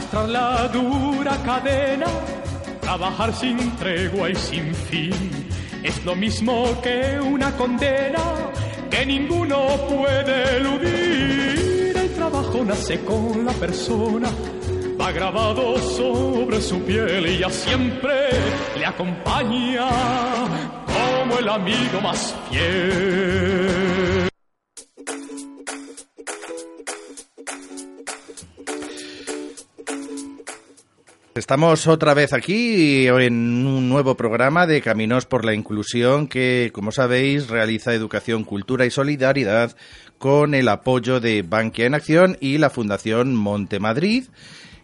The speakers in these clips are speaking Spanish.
arrastrar la dura cadena, trabajar sin tregua y sin fin. Es lo mismo que una condena que ninguno puede eludir. El trabajo nace con la persona, va grabado sobre su piel y ya siempre le acompaña como el amigo más fiel. Estamos otra vez aquí en un nuevo programa de Caminos por la Inclusión que, como sabéis, realiza Educación, Cultura y Solidaridad con el apoyo de Bankia en Acción y la Fundación Monte Madrid.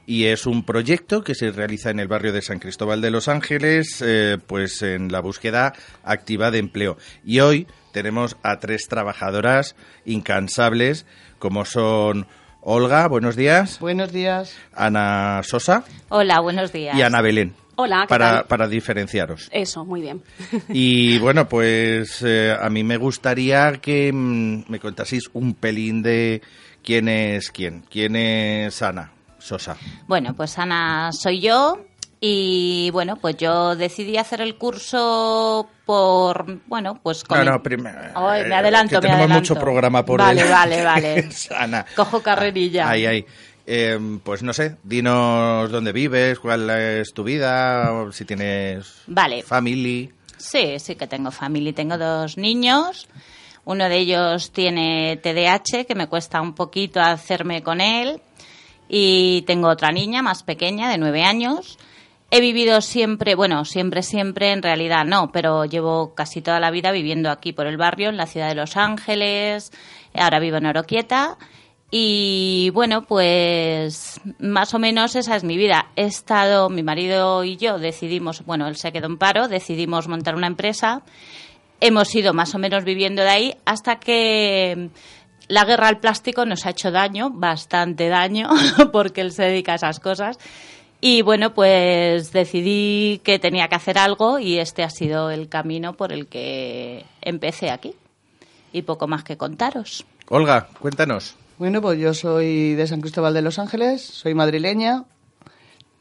Y es un proyecto que se realiza en el barrio de San Cristóbal de Los Ángeles, eh, pues en la búsqueda activa de empleo. Y hoy tenemos a tres trabajadoras incansables, como son Olga, buenos días. Buenos días. Ana Sosa. Hola, buenos días. Y Ana Belén. Hola, ¿qué para, tal? para diferenciaros. Eso, muy bien. Y bueno, pues eh, a mí me gustaría que mm, me contaseis un pelín de quién es quién. ¿Quién es Ana Sosa? Bueno, pues Ana soy yo y bueno, pues yo decidí hacer el curso por, bueno, pues con... No, no, primero. Ay, me eh, adelanto, que me tenemos adelanto. mucho programa por Vale, vale, vale. Es Ana. Cojo carrerilla. Ahí, ahí. Eh, pues no sé, dinos dónde vives, cuál es tu vida, si tienes Vale. family. Sí, sí que tengo familia. Tengo dos niños. Uno de ellos tiene TDAH, que me cuesta un poquito hacerme con él. Y tengo otra niña más pequeña, de nueve años. He vivido siempre, bueno, siempre, siempre, en realidad no, pero llevo casi toda la vida viviendo aquí por el barrio, en la ciudad de Los Ángeles. Ahora vivo en Oroquieta. Y bueno, pues más o menos esa es mi vida. He estado, mi marido y yo decidimos, bueno, él se quedó en paro, decidimos montar una empresa. Hemos ido más o menos viviendo de ahí hasta que la guerra al plástico nos ha hecho daño, bastante daño, porque él se dedica a esas cosas. Y bueno, pues decidí que tenía que hacer algo y este ha sido el camino por el que empecé aquí. Y poco más que contaros. Olga, cuéntanos. Bueno, pues yo soy de San Cristóbal de Los Ángeles, soy madrileña,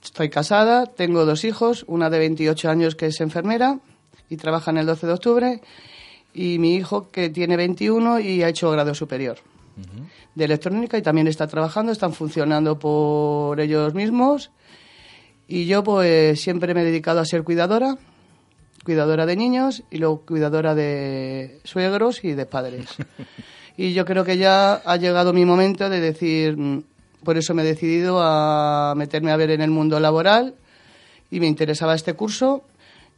estoy casada, tengo dos hijos, una de 28 años que es enfermera y trabaja en el 12 de octubre, y mi hijo que tiene 21 y ha hecho grado superior de electrónica y también está trabajando, están funcionando por ellos mismos. Y yo pues siempre me he dedicado a ser cuidadora, cuidadora de niños y luego cuidadora de suegros y de padres. Y yo creo que ya ha llegado mi momento de decir, mm, por eso me he decidido a meterme a ver en el mundo laboral y me interesaba este curso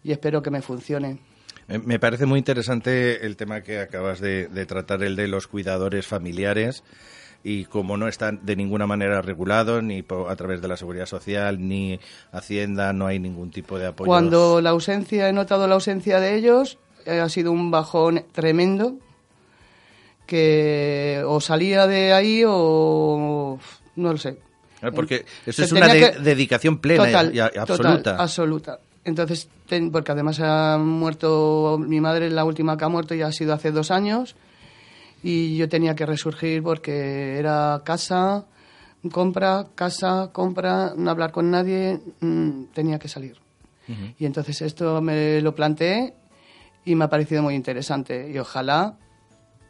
y espero que me funcione. Me parece muy interesante el tema que acabas de, de tratar, el de los cuidadores familiares. Y como no están de ninguna manera regulados, ni a través de la seguridad social, ni Hacienda, no hay ningún tipo de apoyo. Cuando la ausencia, he notado la ausencia de ellos, eh, ha sido un bajón tremendo, que o salía de ahí o no lo sé. Eh, Porque eso Se es una tenía de- que- dedicación plena Total, y, y total, absoluta. absoluta. Entonces, ten- porque además ha muerto mi madre, la última que ha muerto ya ha sido hace dos años, y yo tenía que resurgir porque era casa, compra, casa, compra, no hablar con nadie, mm, tenía que salir. Y entonces esto me lo planteé y me ha parecido muy interesante. Y ojalá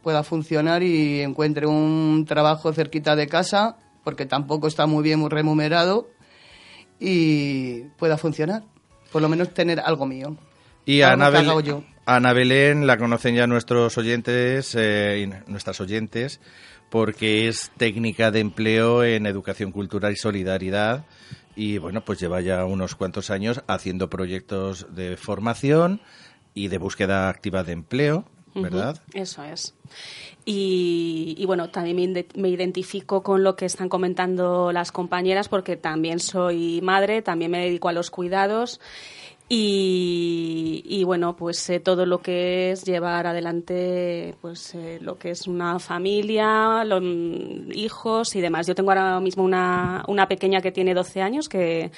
pueda funcionar y encuentre un trabajo cerquita de casa, porque tampoco está muy bien muy remunerado, y pueda funcionar. Por lo menos tener algo mío. Y Algo Ana que haga Belén, yo. Ana Belén la conocen ya nuestros oyentes eh, y nuestras oyentes porque es técnica de empleo en educación cultural y solidaridad y bueno pues lleva ya unos cuantos años haciendo proyectos de formación y de búsqueda activa de empleo, ¿verdad? Eso es. Y, y bueno, también me, identifico con lo que están comentando las compañeras porque también soy madre, también me dedico a los cuidados y, y, bueno, pues sé todo lo que es llevar adelante pues eh, lo que es una familia, los hijos y demás. Yo tengo ahora mismo una, una pequeña que tiene 12 años que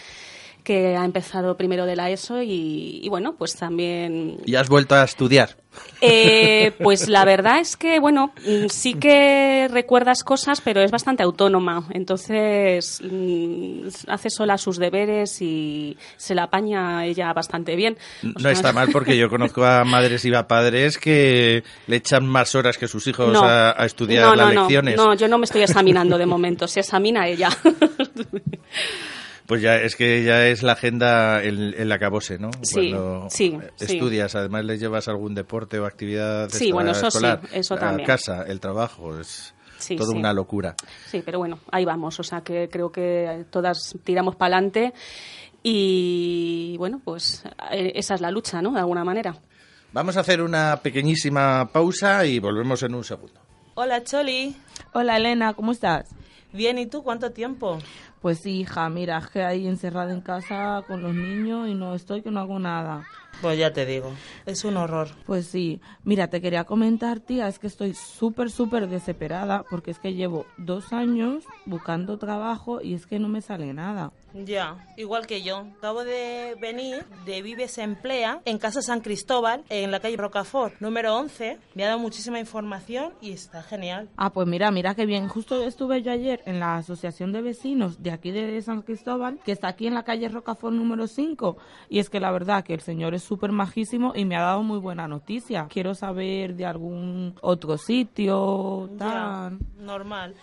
que ha empezado primero de la ESO y, y bueno, pues también... ¿Y has vuelto a estudiar? Eh, pues la verdad es que, bueno, mm, sí que recuerdas cosas, pero es bastante autónoma. Entonces, mm, hace sola sus deberes y se la apaña ella bastante bien. O No está mal porque yo conozco a madres y a padres que le echan más horas que sus hijos no. a, a estudiar no, no, las no. lecciones. No, yo no me estoy examinando de momento, se examina ella. Pues ya es que ya es la agenda el, el acabose, ¿no? Sí, Cuando sí, sí. estudias, además les llevas algún deporte o actividad Sí, bueno, eso sí, eso a también. casa, el trabajo, es Sí, toda sí. una locura. Sí, pero bueno, ahí vamos. O sea que creo que todas tiramos para adelante y bueno, pues eh, esa es la lucha, ¿no? De alguna manera. Vamos a hacer una pequeñísima pausa y volvemos en un segundo. Hola, Choli. Hola Elena, ¿cómo estás? Bien, ¿y tú cuánto tiempo? Pues sí, hija, mira, que ahí encerrada en casa con los niños y no estoy que no hago nada. Pues ya te digo, es un horror. Pues sí, mira, te quería comentar, tía, es que estoy súper, súper desesperada porque es que llevo dos años buscando trabajo y es que no me sale nada. Ya, igual que yo. Acabo de venir de Vives Emplea en Casa San Cristóbal, en la calle Rocafort, número 11. Me ha dado muchísima información y está genial. Ah, pues mira, mira qué bien. Justo estuve yo ayer en la Asociación de Vecinos de aquí de San Cristóbal, que está aquí en la calle Rocafort número 5. Y es que la verdad que el señor es súper majísimo y me ha dado muy buena noticia. Quiero saber de algún otro sitio, tal. normal.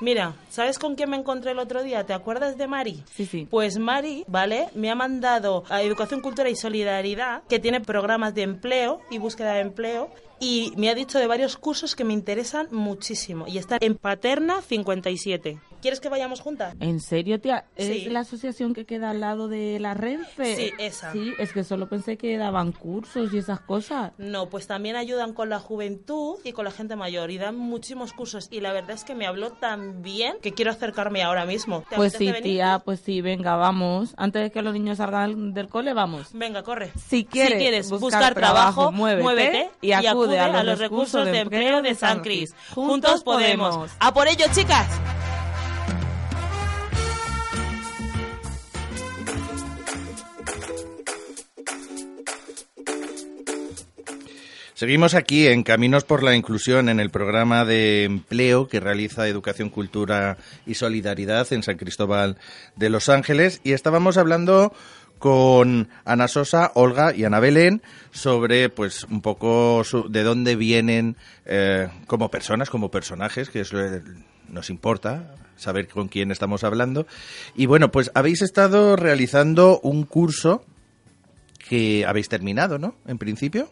Mira, ¿sabes con quién me encontré el otro día? ¿Te acuerdas de Mari? Sí, sí. Pues Mari, ¿vale? Me ha mandado a Educación, Cultura y Solidaridad, que tiene programas de empleo y búsqueda de empleo, y me ha dicho de varios cursos que me interesan muchísimo. Y está en Paterna 57. ¿Quieres que vayamos juntas? ¿En serio, tía? ¿Es Sí. la asociación que queda al lado de la Renfe? Sí, esa. Sí, es que solo pensé que daban cursos y esas cosas. No, pues también ayudan con la juventud y con la gente mayor y dan muchísimos cursos. Y la verdad es que me habló tan bien que quiero acercarme ahora mismo. ¿Te Pues sí, venir? tía, pues sí, venga, vamos. Antes de que los niños salgan del cole, vamos. Venga, corre. Si quieres buscar, buscar trabajo, trabajo, muévete y acude a los recursos de empleo de San Cris. Juntos podemos. ¡A por ello, chicas! Seguimos aquí en Caminos por la Inclusión en el programa de empleo que realiza Educación, Cultura y Solidaridad en San Cristóbal de Los Ángeles y estábamos hablando con Ana Sosa, Olga y Ana Belén sobre pues un poco su- de dónde vienen eh, como personas, como personajes, que es lo que nos importa saber con quién estamos hablando. Y bueno, pues habéis estado realizando un curso que habéis terminado, ¿no? En principio.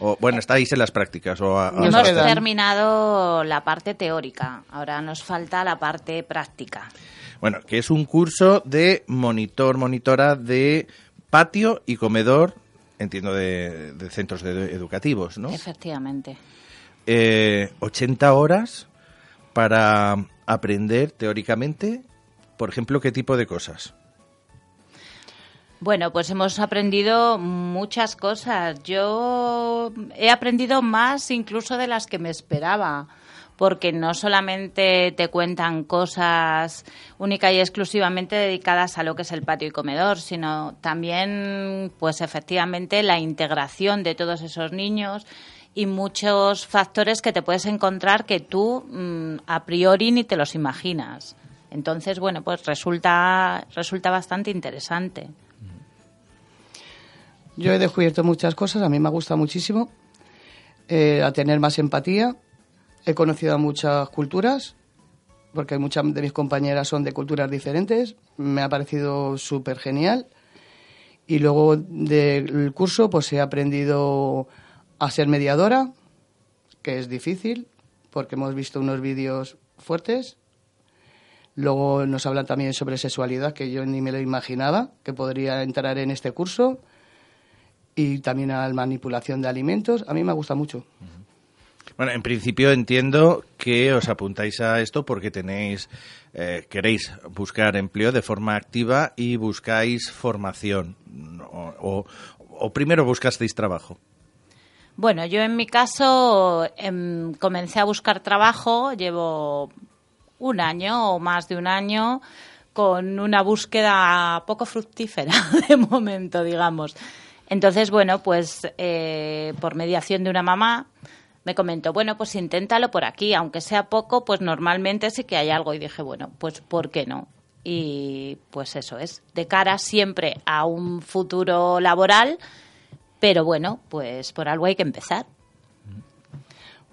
O, bueno, estáis en las prácticas. O a- Nos Hemos quedan. terminado la parte teórica, ahora nos falta la parte práctica. Bueno, que es un curso de monitor, monitora de patio y comedor, entiendo, de, de centros de- educativos, ¿no? Efectivamente. Eh, 80 horas para aprender teóricamente, por ejemplo, qué tipo de cosas. Bueno, pues hemos aprendido muchas cosas. Yo he aprendido más incluso de las que me esperaba, porque no solamente te cuentan cosas única y exclusivamente dedicadas a lo que es el patio y comedor, sino también, pues efectivamente, la integración de todos esos niños y muchos factores que te puedes encontrar que tú mm, a priori ni te los imaginas. Entonces, bueno, pues resulta, resulta bastante interesante. Yo he descubierto muchas cosas, a mí me gusta muchísimo eh, a tener más empatía. He conocido a muchas culturas, porque muchas de mis compañeras son de culturas diferentes. Me ha parecido súper genial. Y luego del curso, pues he aprendido a ser mediadora, que es difícil, porque hemos visto unos vídeos fuertes. Luego nos hablan también sobre sexualidad, que yo ni me lo imaginaba, que podría entrar en este curso y también a la manipulación de alimentos. A mí me gusta mucho. Bueno, en principio entiendo que os apuntáis a esto porque tenéis, eh, queréis buscar empleo de forma activa y buscáis formación. O, o- o primero buscasteis trabajo. Bueno, yo en mi caso em, comencé a buscar trabajo, llevo un año o más de un año con una búsqueda poco fructífera de momento, digamos. Entonces, bueno, pues eh, por mediación de una mamá me comentó, bueno, pues inténtalo por aquí, aunque sea poco, pues normalmente sí que hay algo. Y dije, bueno, pues ¿por qué no? Y pues eso es, de cara siempre a un futuro laboral, pero bueno, pues por algo hay que empezar.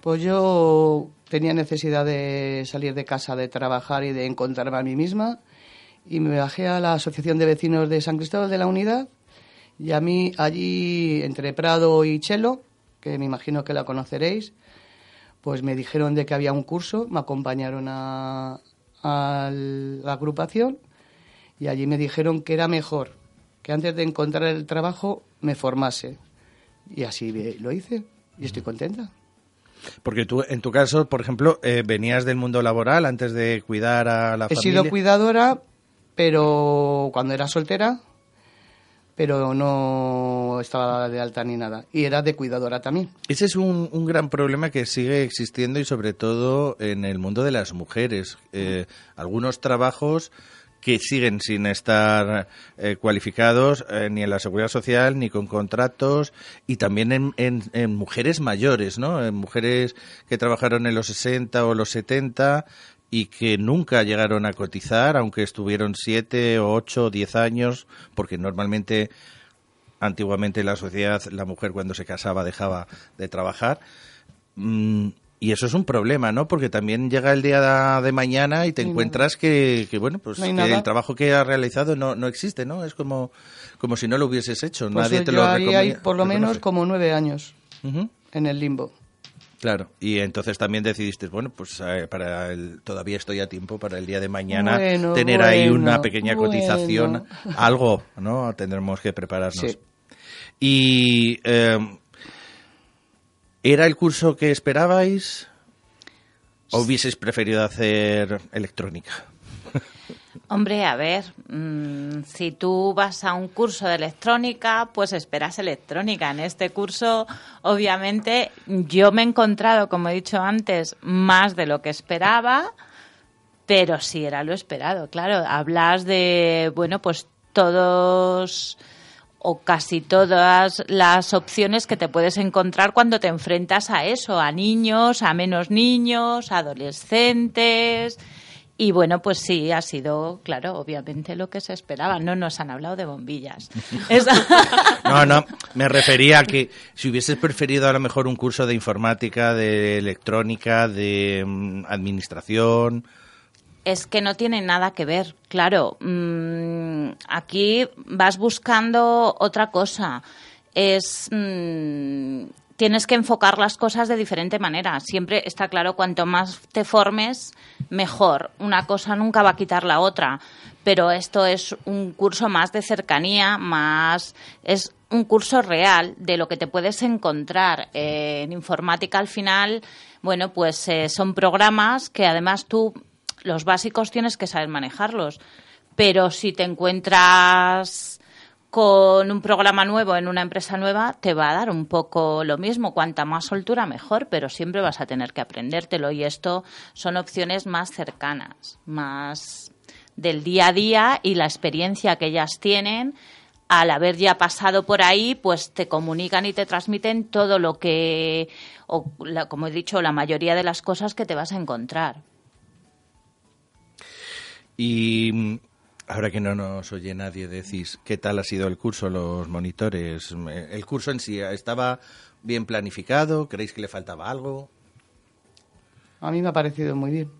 Pues yo tenía necesidad de salir de casa, de trabajar y de encontrarme a mí misma. Y me bajé a la Asociación de Vecinos de San Cristóbal de la Unidad. Y a mí, allí, entre Prado y Chelo, que me imagino que la conoceréis, pues me dijeron de que había un curso, me acompañaron a, a la agrupación y allí me dijeron que era mejor que antes de encontrar el trabajo me formase. Y así lo hice y estoy contenta. Porque tú, en tu caso, por ejemplo, eh, venías del mundo laboral antes de cuidar a la He familia. sido cuidadora, pero cuando era soltera, pero no estaba de alta ni nada. Y era de cuidadora también. Ese es un, un gran problema que sigue existiendo y sobre todo en el mundo de las mujeres. Eh, algunos trabajos que siguen sin estar eh, cualificados eh, ni en la seguridad social ni con contratos y también en, en, en, mujeres mayores, ¿no? En mujeres que trabajaron en los 60 o los 70 y que nunca llegaron a cotizar, aunque estuvieron 7 o 8 o 10 años, porque normalmente antiguamente en la sociedad la mujer cuando se casaba dejaba de trabajar. Mm, y eso es un problema, ¿no? Porque también llega el día de mañana y te encuentras que, que, bueno, pues No que el trabajo que has realizado no, no existe, ¿no? Es como, como si no lo hubieses hecho. Pues Nadie te yo lo recomienda- por lo menos reconoce. como nueve años en el limbo. Claro, y entonces también decidiste, bueno, pues eh, para el, todavía estoy a tiempo para el día de mañana Bueno, tener ahí una pequeña bueno. cotización, algo, ¿no? Tendremos que prepararnos. Sí. Y eh, ¿era el curso que esperabais o hubieses preferido hacer electrónica? Hombre, a ver, mm, si tú vas a un curso de electrónica, pues esperas electrónica. En este curso, obviamente, yo me he encontrado, como he dicho antes, más de lo que esperaba, pero sí era lo esperado. Claro, hablas de, bueno, pues todos o casi todas las opciones que te puedes encontrar cuando te enfrentas a eso, a niños, a menos niños, a adolescentes. Y bueno, pues sí, ha sido, claro, obviamente lo que se esperaba. No nos han hablado de bombillas. No, no, me refería a que si hubieses preferido a lo mejor un curso de informática, de electrónica, de mm, administración, es que no tiene nada que ver. Claro, mm, aquí vas buscando otra cosa. Es mm, tienes que enfocar las cosas de diferente manera. Siempre está claro, cuanto más te formes, mejor. Una cosa nunca va a quitar la otra. Pero esto es un curso más de cercanía, más es un curso real de lo que te puedes encontrar en informática. Al final, bueno, pues eh, son programas que además tú los básicos tienes que saber manejarlos. Pero si te encuentras con un programa nuevo en una empresa nueva, te va a dar un poco lo mismo. Cuanta más soltura, mejor, pero siempre vas a tener que aprendértelo. Y esto son opciones más cercanas, más del día a día y la experiencia que ellas tienen. Al haber ya pasado por ahí, pues te comunican y te transmiten todo lo que, o la- como he dicho, la mayoría de las cosas que te vas a encontrar. Y ahora que no nos oye nadie, decís, ¿qué tal ha sido el curso, los monitores? ¿El curso en sí estaba bien planificado? ¿Creéis que le faltaba algo? A mí me ha parecido muy bien.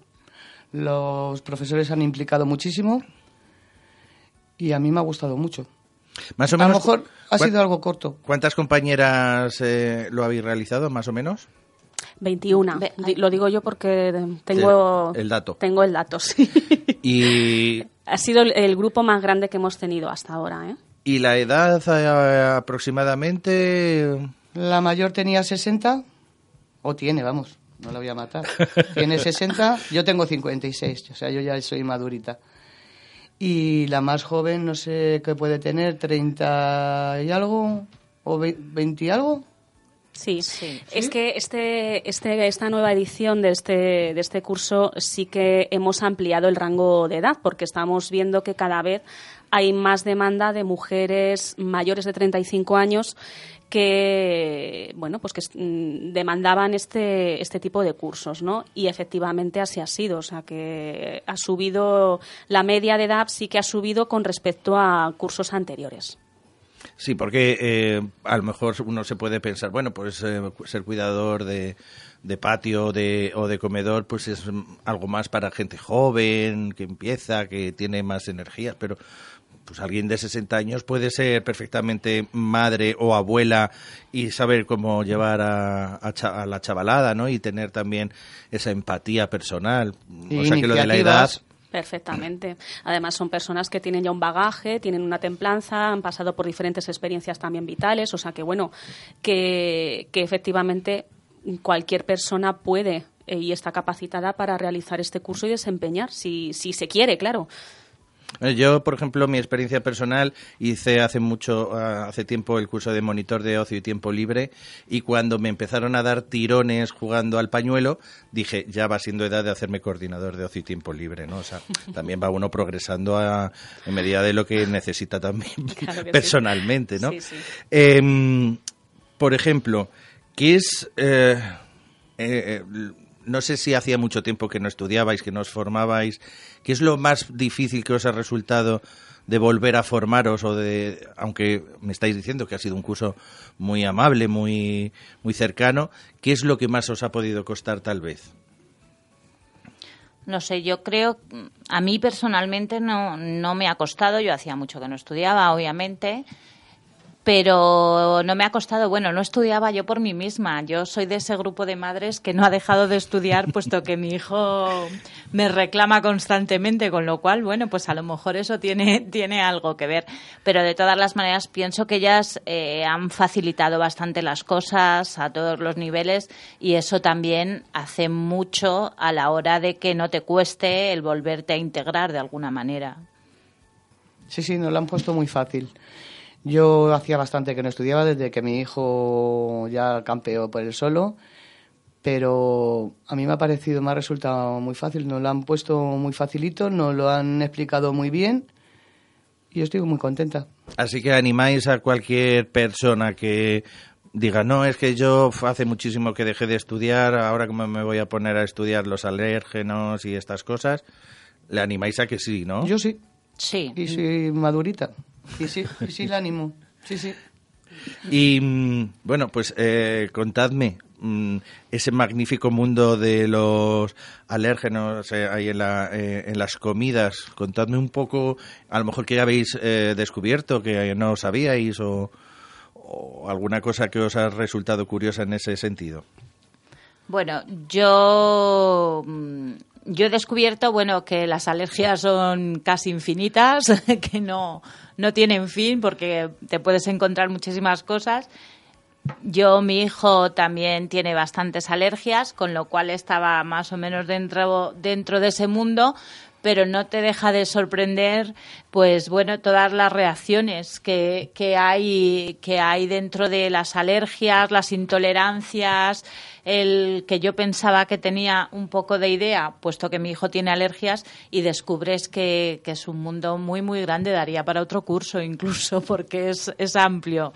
Los profesores han implicado muchísimo y a mí me ha gustado mucho. Más o A lo menos. mejor ha ¿cuán- sido algo corto. ¿Cuántas compañeras eh, lo habéis realizado, más o menos? 21. Ve- Di- Lo digo yo porque tengo El- el dato. Tengo el dato, sí. Y, ha sido el, el grupo más grande que hemos tenido hasta ahora, ¿eh? y la edad eh, aproximadamente. La mayor tenía 60, o tiene, vamos, no la voy a matar. Tiene 60, yo tengo 56, o sea, yo ya soy madurita. Y la más joven, no sé qué puede tener, 30 y algo, o ve- 20 y algo. Sí, es que este, este, esta nueva edición de este, de este curso sí que hemos ampliado el rango de edad, porque estamos viendo que cada vez hay más demanda de mujeres mayores de 35 años que bueno pues que mm, demandaban este este tipo de cursos no y efectivamente así ha sido o sea que ha subido la media de edad sí que ha subido con respecto a cursos anteriores Sí, porque eh, a lo mejor uno se puede pensar, bueno, pues eh, ser cuidador de, de patio de, o de comedor, pues es algo más para gente joven, que empieza, que tiene más energías, pero pues alguien de 60 años puede ser perfectamente madre o abuela y saber cómo llevar a, a, la chavalada, ¿no? Y tener también esa empatía personal. o sea que lo de la edad Perfectamente. Además, son personas que tienen ya un bagaje, tienen una templanza, han pasado por diferentes experiencias también vitales, o sea que, bueno, que, que efectivamente cualquier persona puede eh, y está capacitada para realizar este curso y desempeñar, si, si se quiere, claro. Eh, yo, por ejemplo, mi experiencia personal, hice hace mucho, ah, hace tiempo el curso de monitor de ocio y tiempo libre y cuando me empezaron a dar tirones jugando al pañuelo, dije, ya va siendo edad de hacerme coordinador de ocio y tiempo libre, ¿no? O sea, también va uno progresando a, en medida de lo que necesita también personalmente, ¿no? Em, por ejemplo, ¿qué es... Eh, eh, no sé si hacía mucho tiempo que no estudiabais, que no os formabais. ¿Qué es lo más difícil que os ha resultado de volver a formaros o de, aunque me estáis diciendo que ha sido un curso muy amable, muy, muy cercano, ¿qué es lo que más os ha podido costar tal vez? No sé, yo creo, a mí personalmente no, no me ha costado, yo hacía mucho que no estudiaba, obviamente, pero no me ha costado, bueno, no estudiaba yo por mí misma. Yo soy de ese grupo de madres que no ha dejado de estudiar puesto que mi hijo me reclama constantemente, con lo cual, bueno, pues a lo mejor eso tiene, tiene algo que ver. Pero de todas las maneras pienso que ellas eh, han facilitado bastante las cosas a todos los niveles y eso también hace mucho a la hora de que no te cueste el volverte a integrar de alguna manera. Sí, sí, nos lo han puesto muy fácil. Yo hacía bastante que no estudiaba desde que mi hijo ya campeó por el solo, pero a mí me ha parecido, me ha resultado muy fácil. Nos lo han puesto muy facilito, nos lo han explicado muy bien y estoy muy contenta. Así que animáis a cualquier persona que diga, no, es que yo hace muchísimo que dejé de estudiar, ahora como me voy a poner a estudiar los alérgenos y estas cosas, le animáis a que sí, ¿no? Yo sí. Sí. Y soy madurita. Y sí, y sí, la animo. Sí, sí. Y mm, bueno, pues eh, contadme mm, ese magnífico mundo de los alérgenos eh, ahí en, la, eh, en las comidas. Contadme un poco, a lo mejor que ya habéis descubierto, que no sabíais o, o alguna cosa que os ha resultado curiosa en ese sentido. Bueno, yo mm, yo he descubierto, bueno, que las alergias son casi infinitas, que no, no tienen fin porque te puedes encontrar muchísimas cosas. Yo, mi hijo también tiene bastantes alergias, con lo cual estaba más o menos dentro, dentro de ese mundo, pero no te deja de sorprender, pues bueno, todas las reacciones que, que, hay, que hay dentro de las alergias, las intolerancias, el que yo pensaba que tenía un poco de idea, puesto que mi hijo tiene alergias, y descubres que, que es un mundo muy, muy grande, daría para otro curso incluso, porque es, es amplio.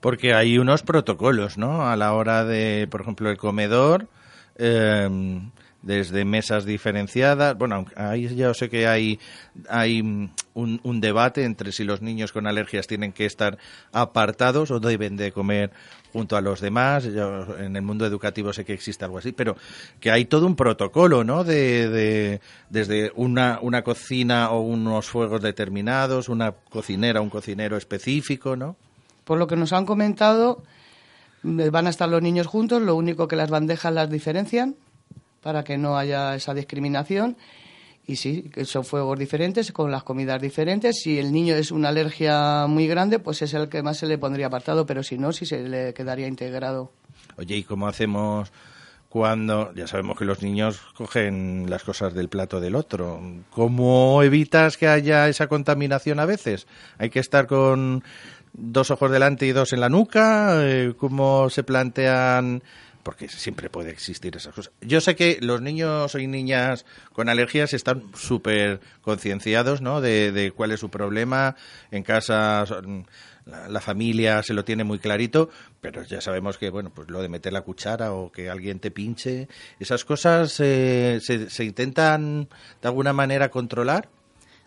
Porque hay unos protocolos, ¿no? A la hora de, por ejemplo, el comedor. Eh, desde mesas diferenciadas. Bueno, ahí ya sé que hay, hay un, un, debate entre si los niños con alergias tienen que estar apartados o deben de comer junto a los demás. En el mundo educativo sé que existe algo así, pero que hay todo un protocolo, ¿no? De, de desde una, una cocina o unos fuegos determinados, una cocinera, un cocinero específico, ¿no? Por lo que nos han comentado, van a estar los niños juntos, lo único que las bandejas las diferencian para que no haya esa discriminación. Y sí, son fuegos diferentes, con las comidas diferentes. Si el niño es una alergia muy grande, pues es el que más se le pondría apartado, pero si no, sí se le quedaría integrado. Oye, ¿y cómo hacemos cuando ya sabemos que los niños cogen las cosas del plato del otro? ¿Cómo evitas que haya esa contaminación a veces? Hay que estar con dos ojos delante y dos en la nuca? Eh, ¿Cómo se plantean? Porque siempre puede existir esas cosas. Yo sé que los niños y niñas con alergias están súper concienciados, ¿no? De, cuál es su problema. En casa la familia se lo tiene muy clarito, pero ya sabemos que, bueno, pues lo de meter la cuchara o que alguien te pinche, esas cosas eh, se, se intentan de alguna manera controlar.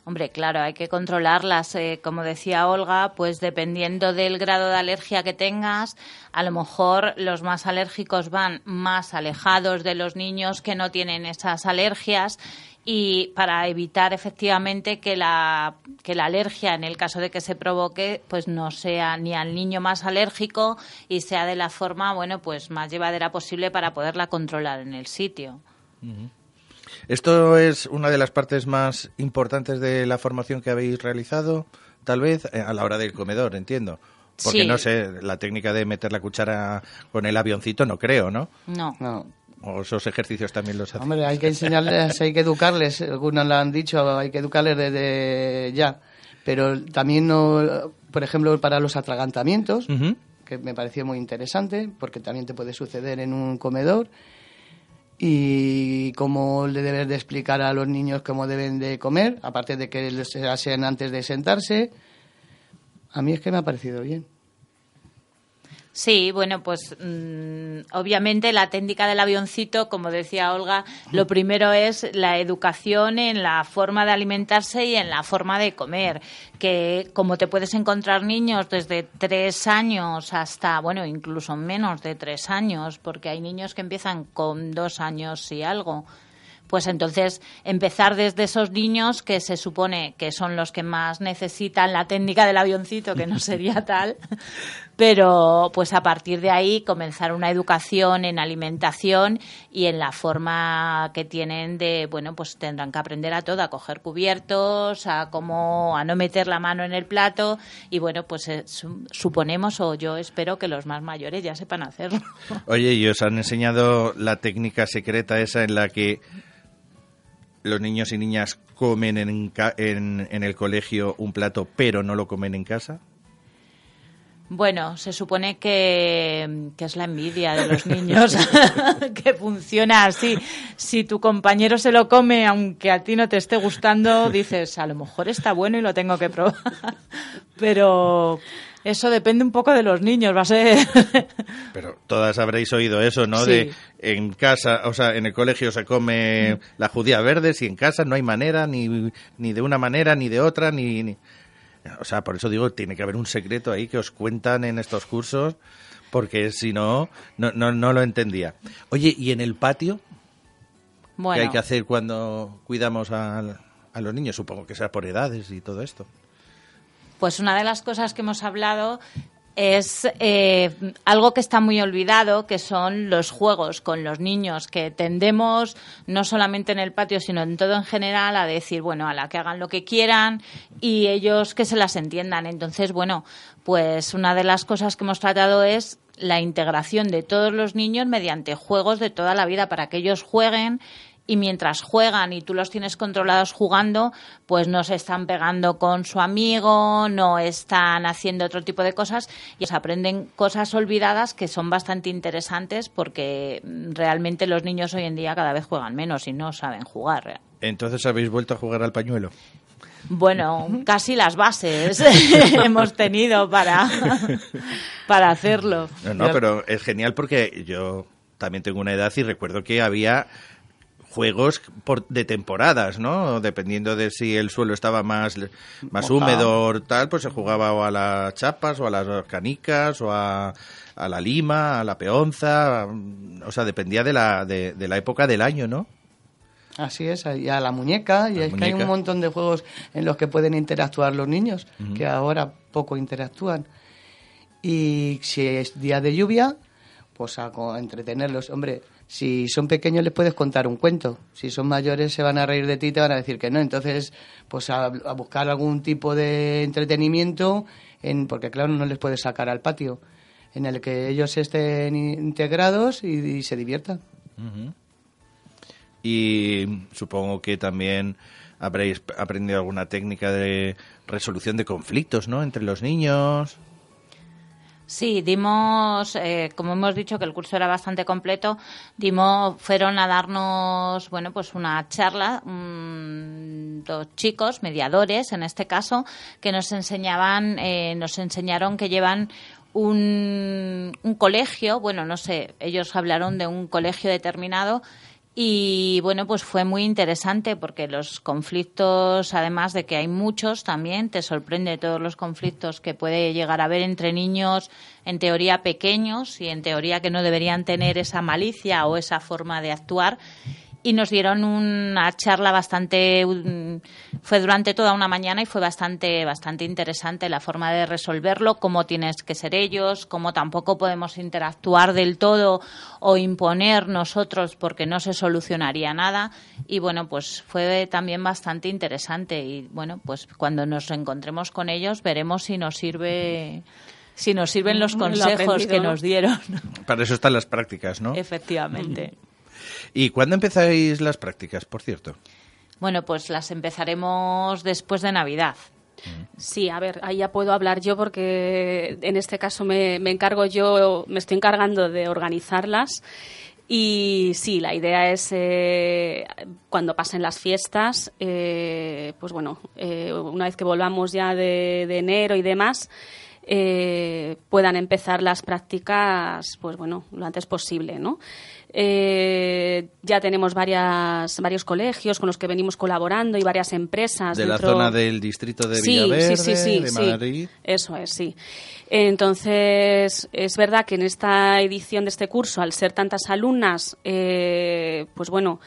Hombre, claro, hay que controlarlas. eh, como decía Olga, pues dependiendo del grado de alergia que tengas, a lo mejor los más alérgicos van más alejados de los niños que no tienen esas alergias y para evitar efectivamente que la, que la alergia, en el caso de que se provoque, pues no sea ni al niño más alérgico y sea de la forma, bueno, pues más llevadera posible para poderla controlar en el sitio. Esto es una de las partes más importantes de la formación que habéis realizado, tal vez, eh, a la hora del comedor, entiendo. Porque Sí. no sé, la técnica de meter la cuchara con el avioncito no creo, ¿no? No. No. O esos ejercicios también los hacen. Hombre, hay que enseñarles, hay que educarles. Algunos lo han dicho, hay que educarles desde ya. Pero también, no, por ejemplo, para los atragantamientos, que me pareció muy interesante, porque también te puede suceder en un comedor. Y cómo le debes de explicar a los niños cómo deben de comer, aparte de que les hacen antes de sentarse. A mí es que me ha parecido bien. Sí, bueno, pues mm, obviamente la técnica del avioncito, como decía Olga, lo primero es la educación en la forma de alimentarse y en la forma de comer. Que como te puedes encontrar niños desde tres años hasta, bueno, incluso menos de tres años, porque hay niños que empiezan con dos años y algo. Pues entonces empezar desde esos niños que se supone que son los que más necesitan la técnica del avioncito, que no sería tal, pero pues a partir de ahí comenzar una educación en alimentación y en la forma que tienen de, bueno, pues tendrán que aprender a todo, a coger cubiertos, a cómo, a no meter la mano en el plato y bueno, pues eh, su- suponemos o yo espero que los más mayores ya sepan hacerlo. Oye, ¿y os han enseñado la técnica secreta esa en la que los niños y niñas comen en, en, en el colegio un plato, pero no lo comen en casa? Bueno, se supone que, que es la envidia de los niños, que funciona así. Si tu compañero se lo come, aunque a ti no te esté gustando, dices, a lo mejor está bueno y lo tengo que probar. Pero eso depende un poco de los niños, va a ser... Pero todas habréis oído eso, ¿no? Sí. De en casa, o sea, en el colegio se come la judía verde, si en casa no hay manera, ni, ni de una manera, ni de otra, ni, ni- O sea, por eso digo, tiene que haber un secreto ahí que os cuentan en estos cursos, porque si no, no, no, no lo entendía. Oye, ¿y en el patio? ¿Qué Bueno, hay que hacer cuando cuidamos a, los niños? Supongo que sea por edades y todo esto. Pues una de las cosas que hemos hablado es eh, algo que está muy olvidado, que son los juegos con los niños, que tendemos, no solamente en el patio, sino en todo en general, a decir, bueno, a la que hagan lo que quieran y ellos que se las entiendan. Entonces, bueno, pues una de las cosas que hemos tratado es la integración de todos los niños mediante juegos de toda la vida, para que ellos jueguen y mientras juegan y tú los tienes controlados jugando, pues no se están pegando con su amigo, no están haciendo otro tipo de cosas y se aprenden cosas olvidadas que son bastante interesantes porque realmente los niños hoy en día cada vez juegan menos y no saben jugar. Entonces habéis vuelto a jugar al pañuelo. Bueno, casi las bases hemos tenido para, para hacerlo. No, no, pero es genial porque yo también tengo una edad y recuerdo que había juegos por, de temporadas, ¿no? Dependiendo de si el suelo estaba más, más húmedo o tal, pues se jugaba o a las chapas o a las canicas o a, a la lima, a la peonza, o sea, dependía de la, de, de la época del año, ¿no? Así es, y a la muñeca, y La es que hay un montón de juegos en los que pueden interactuar los niños, que ahora poco interactúan. Y si es día de lluvia, pues a entretenerlos. Hombre, si son pequeños les puedes contar un cuento. Si son mayores se van a reír de ti y te van a decir que no. Entonces, pues a, buscar algún tipo de entretenimiento, en, porque claro, no les puedes sacar al patio, en el que ellos estén integrados y se diviertan. Y supongo que también habréis aprendido alguna técnica de resolución de conflictos, ¿no? Entre los niños. Sí, dimos, eh, como hemos dicho que el curso era bastante completo, dimos, fueron a darnos, bueno, pues una charla, mm, dos chicos, mediadores en este caso, que nos enseñaban, eh, nos enseñaron que llevan un, un colegio, bueno, no sé, ellos hablaron de un colegio determinado y bueno, pues fue muy interesante porque los conflictos, además de que hay muchos también, te sorprende todos los conflictos que puede llegar a haber entre niños en teoría pequeños y en teoría que no deberían tener esa malicia o esa forma de actuar y nos dieron una charla bastante fue durante toda una mañana y fue bastante bastante interesante la forma de resolverlo cómo tienes que ser ellos cómo tampoco podemos interactuar del todo o imponer nosotros porque no se solucionaría nada y bueno pues fue también bastante interesante y bueno pues cuando nos encontremos con ellos veremos si nos sirve si nos sirven los consejos que nos dieron. Para eso están las prácticas, ¿no? Efectivamente. ¿Y cuándo empezáis las prácticas, por cierto? Bueno, pues las empezaremos después de Navidad. Sí, a ver, ahí ya puedo hablar yo porque en este caso me, encargo yo, me estoy encargando de organizarlas. Y sí, la idea es eh, cuando pasen las fiestas, eh, pues bueno, eh, una vez que volvamos ya de, de enero y demás, puedan empezar las prácticas, pues bueno, lo antes posible, ¿no? Eh, ya tenemos varias, varios colegios con los que venimos colaborando y varias empresas. De la zona del distrito de Villaverde, sí, sí, de Madrid. eso es, sí. Entonces, es verdad que en esta edición de este curso, al ser tantas alumnas, eh, pues bueno,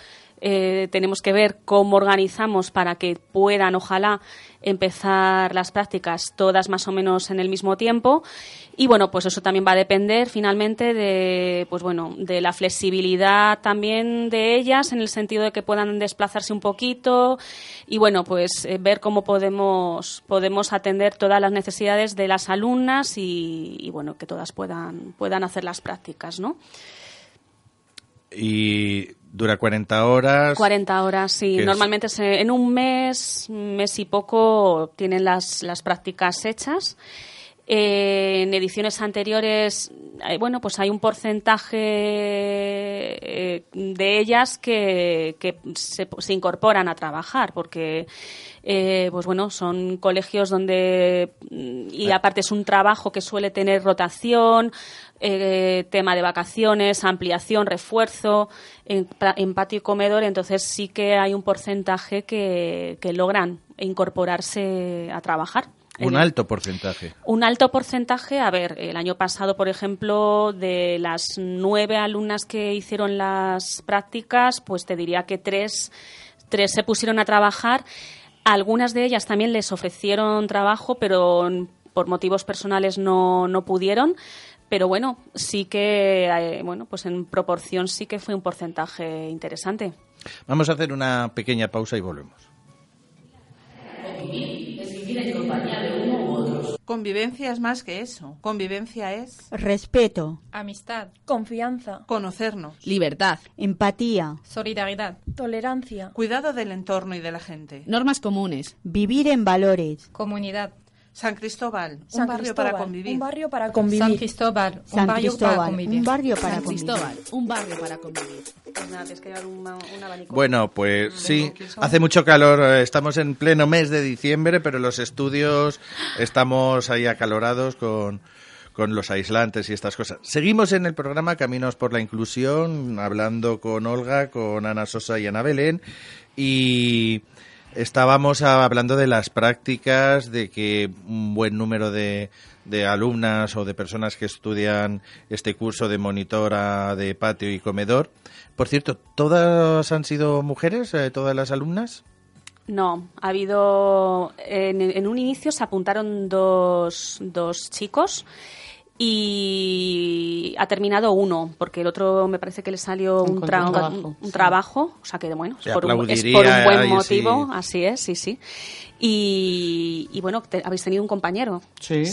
eh, tenemos que ver cómo organizamos para que puedan, ojalá, empezar las prácticas todas más o menos en el mismo tiempo. Y bueno, pues eso también va a depender finalmente de, pues bueno, de la flexibilidad también de ellas en el sentido de que puedan desplazarse un poquito y bueno, pues eh, ver cómo podemos, podemos atender todas las necesidades de las alumnas y, bueno, que todas puedan, puedan hacer las prácticas, ¿no? Y dura 40 horas. 40 horas, sí. Normalmente en un mes, mes y poco, tienen las, las prácticas hechas. Eh, en ediciones anteriores, bueno, pues hay un porcentaje eh, de ellas que, que se, se, incorporan a trabajar, porque, pues bueno, son colegios donde, y aparte es un trabajo que suele tener rotación, eh, tema de vacaciones, ampliación, refuerzo, en, patio y comedor, entonces sí que hay un porcentaje que, logran incorporarse a trabajar. Un alto porcentaje. Un alto porcentaje. A ver, el año pasado, por ejemplo, de las nueve alumnas que hicieron las prácticas, pues te diría que tres, tres se pusieron a trabajar. Algunas de ellas también les ofrecieron trabajo, pero por motivos personales no, no pudieron pero bueno, sí que, eh, bueno, pues en proporción sí que fue un porcentaje interesante. Vamos a hacer una pequeña pausa y volvemos. Convivencia es más que eso. Convivencia es respeto, amistad, confianza, conocernos, libertad, empatía, solidaridad, tolerancia, cuidado del entorno y de la gente, normas comunes, vivir en valores, comunidad. San Cristóbal, un barrio para convivir. Un barrio para convivir. San Cristóbal, un barrio para convivir. Un barrio para San Cristóbal, un barrio para convivir. Bueno, pues sí, hace mucho calor. Eh, estamos en pleno mes de diciembre, pero los estudios estamos ahí acalorados con, con los aislantes y estas cosas. Seguimos en el programa Caminos por la Inclusión, hablando con Olga, con Ana Sosa y Ana Belén. Y Estábamos hablando de las prácticas, de que un buen número de, de alumnas o de personas que estudian este curso de monitora de patio y comedor. Por cierto, ¿todas han sido mujeres, eh, todas las alumnas? No, ha habido. En, en, un inicio se apuntaron dos, dos chicos y ha terminado uno, porque el otro me parece que le salió un, trabajo, un, trabajo, o sea que bueno, es por, un, es por un, buen motivo, así es, sí, sí. Y, y bueno, habéis tenido un compañero sí,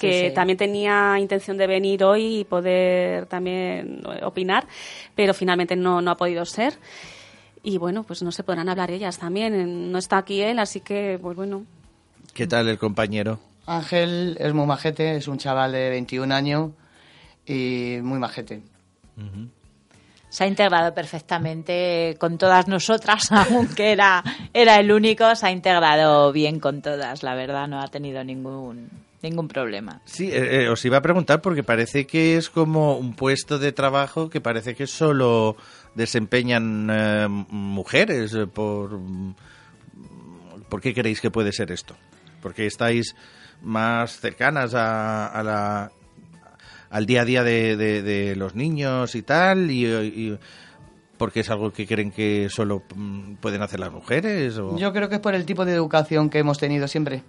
que también tenía intención de venir hoy y poder también opinar, pero finalmente no, no ha podido ser. Y bueno, pues no se podrán hablar ellas también. No está aquí él, así que, pues bueno. ¿Qué tal el compañero? Ángel es muy majete, es un chaval de 21 años y muy majete. Se ha integrado perfectamente con todas nosotras, aunque era, era el único, se ha integrado bien con todas, la verdad, no ha tenido ningún, ningún problema. Sí, eh, eh, os iba a preguntar porque parece que es como un puesto de trabajo que parece que solo desempeñan eh, mujeres. Por, ¿Por qué creéis que puede ser esto? Porque estáis más cercanas a, a la, al día a día de, de- de los niños y tal, y, y- porque es algo que creen que solo mm, pueden hacer las mujeres. O... Yo creo que es por el tipo de educación que hemos tenido siempre.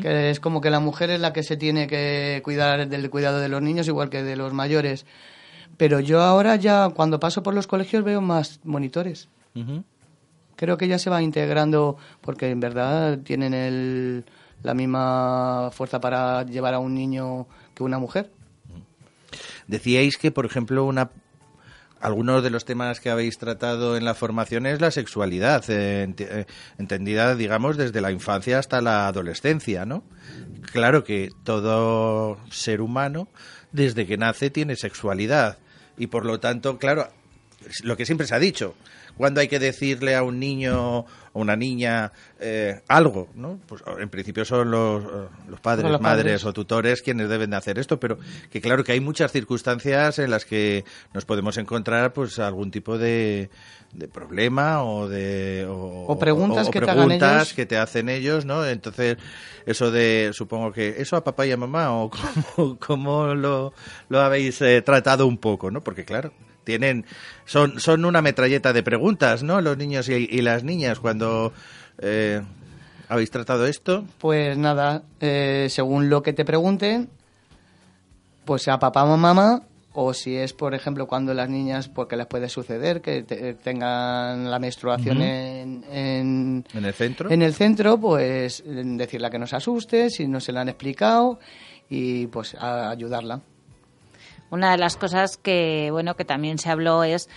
Que es como que la mujer es la que se tiene que cuidar del cuidado de los niños igual que de los mayores. Pero yo ahora ya cuando paso por los colegios veo más monitores. Creo que ya se va integrando porque en verdad tienen el, la misma fuerza para llevar a un niño que una mujer. Decíais que, por ejemplo, una algunos de los temas que habéis tratado en la formación es la sexualidad, eh, entendida, digamos, desde la infancia hasta la adolescencia, ¿no? Claro que todo ser humano, desde que nace, tiene sexualidad. Y por lo tanto, claro, lo que siempre se ha dicho, cuando hay que decirle a un niño o una niña eh, algo, ¿no? Pues en principio son los, eh, los padres, los madres padres. o tutores quienes deben de hacer esto, pero que claro que hay muchas circunstancias en las que nos podemos encontrar pues algún tipo de, de problema o de O preguntas que te hagan preguntas ellos. que te hacen ellos, ¿no? Entonces eso de supongo que eso a papá y a mamá o cómo, cómo lo, lo habéis eh, tratado un poco, ¿no? Porque claro tienen son son una metralleta de preguntas, ¿no? Los niños y, y las niñas cuando eh, habéis tratado esto. Pues nada, eh, según lo que te pregunten, pues sea papá o mamá, o si es, por ejemplo, cuando las niñas, porque les puede suceder, que te- tengan la menstruación en, en, ¿En el centro? en el centro, pues decirle que no se asuste, si no se la han explicado, y pues a ayudarla. Una de las cosas que, bueno, que también se habló es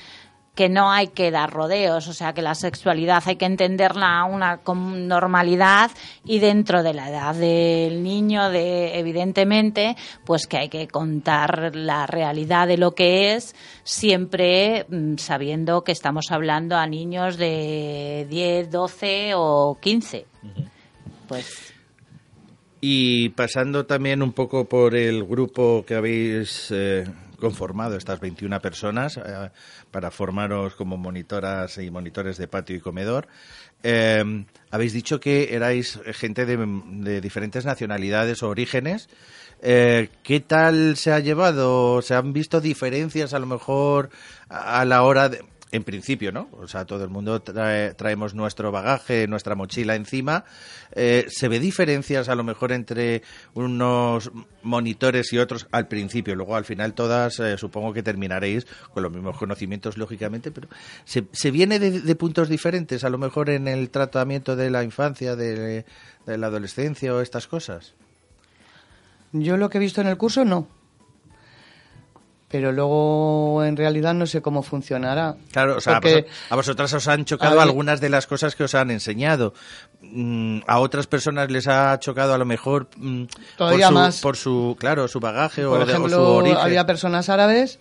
que no hay que dar rodeos, o sea, que la sexualidad hay que entenderla una con normalidad y dentro de la edad del niño, de evidentemente, pues que hay que contar la realidad de lo que es, siempre mm, sabiendo que estamos hablando a niños de 10, 12 o 15. Pues Y pasando también un poco por el grupo que habéis eh, conformado, estas 21 personas, eh, para formaros como monitoras y monitores de patio y comedor, eh, habéis dicho que erais gente de, de diferentes nacionalidades o orígenes. Eh, ¿Qué tal se ha llevado? ¿Se han visto diferencias a lo mejor a a la hora de... En principio, ¿no? O sea, todo el mundo trae- traemos nuestro bagaje, nuestra mochila encima. Eh, ¿Se ve diferencias a lo mejor entre unos monitores y otros al principio? Luego, al final, todas eh, supongo que terminaréis con los mismos conocimientos, lógicamente, pero ¿se, viene de, de puntos diferentes a lo mejor en el tratamiento de la infancia, de la adolescencia o estas cosas? Yo lo que he visto en el curso, no. Pero luego, en realidad, no sé cómo funcionará. Claro, o sea, a, Porque- a vosotras os han chocado ver- algunas de las cosas que os han enseñado. Mm, a otras personas les ha chocado a lo mejor mm, Todavía por su, más. por su, claro, su bagaje Por o, de- o su ejemplo, origen. había personas árabes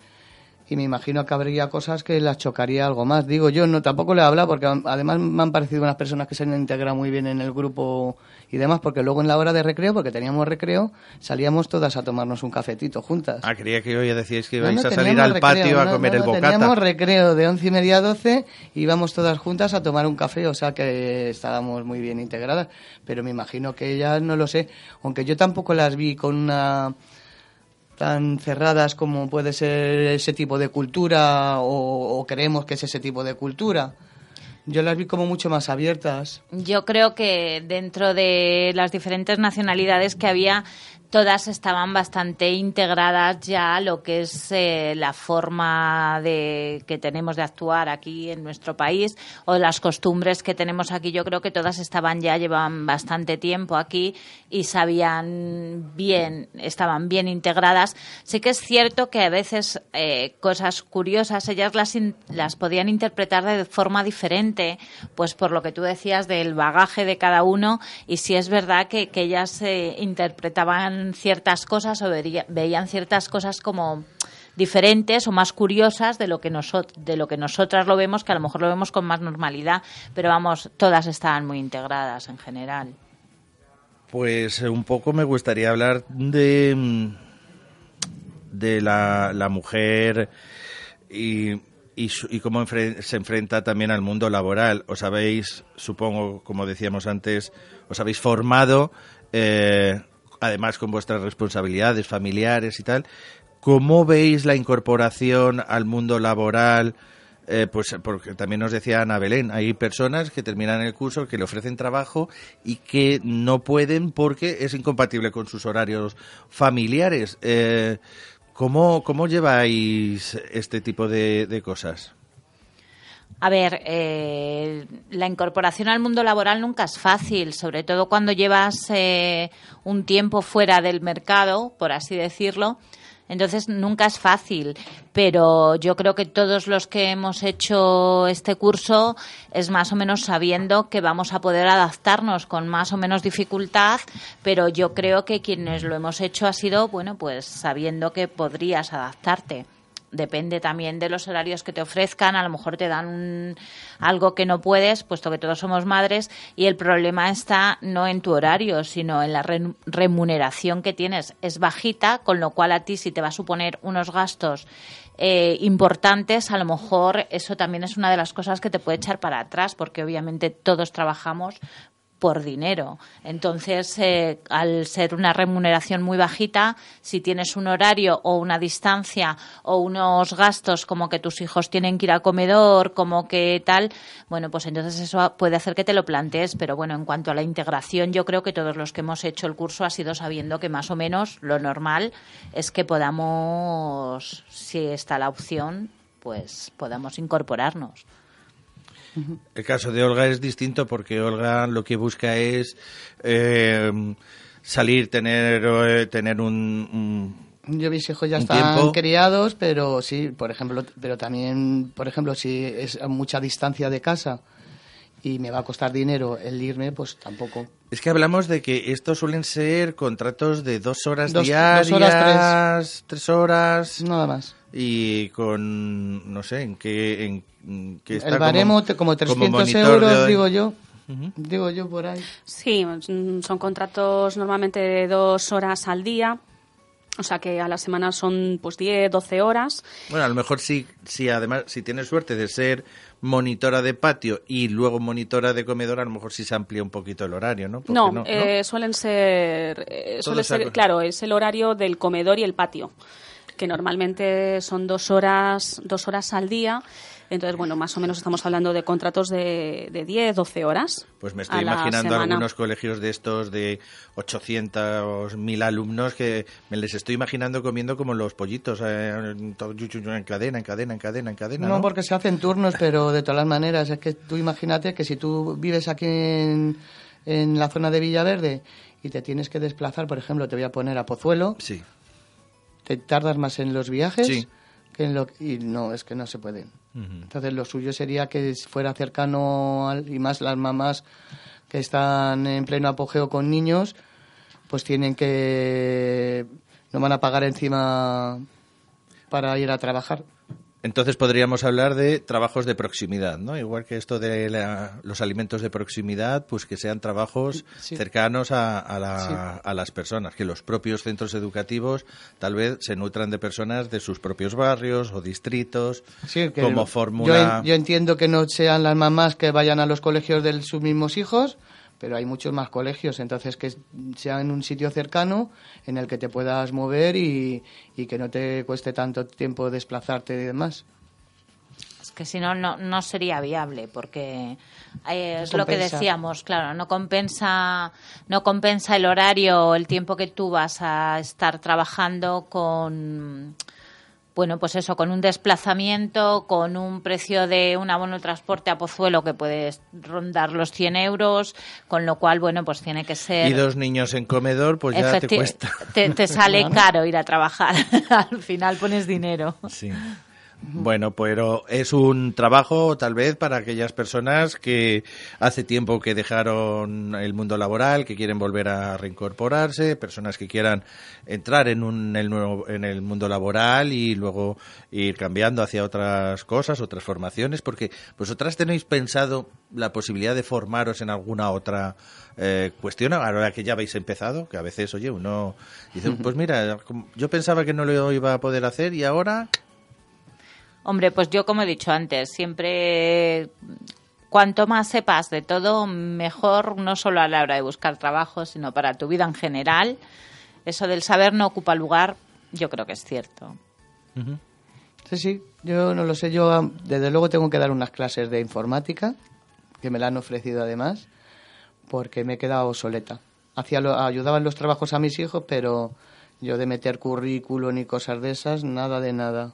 y me imagino que habría cosas que las chocaría algo más. Digo yo, no tampoco le he hablado porque además me han parecido unas personas que se han integrado muy bien en el grupo y demás, porque luego en la hora de recreo, porque teníamos recreo, salíamos todas a tomarnos un cafetito juntas. Ah, creía que hoy ya decíais que No, ibais no, a salir al patio recreo, a no, comer no, el no, bocata. Teníamos recreo de once y media a doce íbamos todas juntas a tomar un café, o sea que estábamos muy bien integradas. Pero me imagino que ellas no lo sé, aunque yo tampoco las vi con una tan cerradas como puede ser ese tipo de cultura o, creemos que es ese tipo de cultura. Yo las vi como mucho más abiertas. Yo creo que dentro de las diferentes nacionalidades que había, todas estaban bastante integradas ya a lo que es eh, la forma de que tenemos de actuar aquí en nuestro país o las costumbres que tenemos aquí. Yo creo que todas estaban ya llevaban bastante tiempo aquí y sabían bien, estaban bien integradas. Sí que es cierto que a veces eh, cosas curiosas ellas las las podían interpretar de forma diferente, pues por lo que tú decías del bagaje de cada uno y si es verdad que, que ellas eh, interpretaban ciertas cosas o veían ciertas cosas como diferentes o más curiosas de lo que de lo que nosotras lo vemos que a lo mejor lo vemos con más normalidad pero vamos todas estaban muy integradas en general pues eh, un poco me gustaría hablar de mm, de la, la mujer y, y, y, cómo se enfrenta también al mundo laboral. Os habéis, supongo, como decíamos antes, os habéis formado eh, además con vuestras responsabilidades familiares y tal, ¿cómo veis la incorporación al mundo laboral? Eh, pues porque también nos decía Ana Belén, hay personas que terminan el curso que le ofrecen trabajo y que no pueden porque es incompatible con sus horarios familiares. Eh, ¿cómo, ¿Cómo lleváis este tipo de cosas? A ver, eh, la incorporación al mundo laboral nunca es fácil, sobre todo cuando llevas eh, un tiempo fuera del mercado, por así decirlo. Entonces nunca es fácil, pero yo creo que todos los que hemos hecho este curso es más o menos sabiendo que vamos a poder adaptarnos con más o menos dificultad, pero yo creo que quienes lo hemos hecho ha sido, bueno, pues sabiendo que podrías adaptarte depende también de los horarios que te ofrezcan, a lo mejor te dan algo que no puedes, puesto que todos somos madres, y el problema está no en tu horario, sino en la remuneración que tienes. Es bajita, con lo cual a ti si te va a suponer unos gastos eh, importantes, a lo mejor eso también es una de las cosas que te puede echar para atrás, porque obviamente todos trabajamos por dinero. Entonces, eh, al ser una remuneración muy bajita, si tienes un horario o una distancia o unos gastos como que tus hijos tienen que ir al comedor, como que tal, bueno, pues entonces eso puede hacer que te lo plantees. Pero bueno, en cuanto a la integración, yo creo que todos los que hemos hecho el curso ha sido sabiendo que más o menos lo normal es que podamos, si está la opción, pues podamos incorporarnos. El caso de Olga es distinto porque Olga lo que busca es eh, salir, tener, eh, tener un, yo mis hijos ya están criados, pero sí, por ejemplo, pero también, por ejemplo, si es a mucha distancia de casa y me va a costar dinero el irme, pues tampoco. Es que hablamos de que estos suelen ser contratos de dos horas diarias, dos horas, tres. horas. Nada más. Y con, no sé, en qué, en qué está. El baremo como, 300 euros, digo yo. Digo yo por ahí. Sí, son contratos normalmente de dos horas al día. O sea que a la semana son pues 10, 12 horas. Bueno, a lo mejor sí, sí, además, si tienes suerte de ser monitora de patio y luego monitora de comedor, a lo mejor sí se amplía un poquito el horario, ¿no? No, eh, suelen ser, eh, suele ser, claro, es el horario del comedor y el patio, que normalmente son dos horas, dos horas al día entonces, bueno, más o menos estamos hablando de contratos de, de 10, 12 horas. Pues me estoy imaginando algunos colegios de estos de 800, 1000 alumnos que me les estoy imaginando comiendo como los pollitos, eh, en cadena, en cadena, en cadena, en cadena. No, porque se hacen turnos, pero de todas las maneras, es que tú imagínate que si tú vives aquí en, en la zona de Villaverde y te tienes que desplazar, por ejemplo, te voy a poner a Pozuelo. Sí. Te tardas más en los viajes. Sí. Que en lo, y no, es que no se pueden. Entonces lo suyo sería que fuera cercano y más las mamás que están en pleno apogeo con niños, pues tienen que no van a pagar encima para ir a trabajar. Entonces podríamos hablar de trabajos de proximidad, ¿no? Igual que esto de los alimentos de proximidad, pues que sean trabajos cercanos a, las personas, que los propios centros educativos tal vez se nutran de personas de sus propios barrios o distritos, como fórmula. Yo, entiendo que no sean las mamás que vayan a los colegios de sus mismos hijos, pero hay muchos más colegios, entonces que sea en un sitio cercano en el que te puedas mover y, que no te cueste tanto tiempo desplazarte y demás. que si no, no no sería viable, porque eh, No es lo que decíamos, claro, no compensa, no compensa el horario, el tiempo que tú vas a estar trabajando con bueno, pues eso, con un desplazamiento, con un precio de un abono de transporte a Pozuelo que puede rondar los 100 euros, con lo cual, bueno, pues tiene que ser... Y dos niños en comedor, pues ya te cuesta. Te, te sale caro ir a trabajar. Al final pones dinero. Sí. Bueno, pero es un trabajo tal vez para aquellas personas que hace tiempo que dejaron el mundo laboral, que quieren volver a reincorporarse, personas que quieran entrar en, un, el nuevo, en el mundo laboral y luego ir cambiando hacia otras cosas, otras formaciones, porque vosotras tenéis pensado la posibilidad de formaros en alguna otra eh, cuestión, ahora que ya habéis empezado, que a veces, oye, uno dice, pues mira, yo pensaba que no lo iba a poder hacer y ahora Hombre, pues yo como he dicho antes, siempre cuanto más sepas de todo, mejor no solo a la hora de buscar trabajo, sino para tu vida en general. Eso del saber no ocupa lugar, yo creo que es cierto. Sí, sí, yo no lo sé. Yo, desde luego, tengo que dar unas clases de informática, que me la han ofrecido además, porque me he quedado obsoleta. Hacía lo- ayudaba en los trabajos a mis hijos, pero yo de meter currículum y cosas de esas, nada de nada.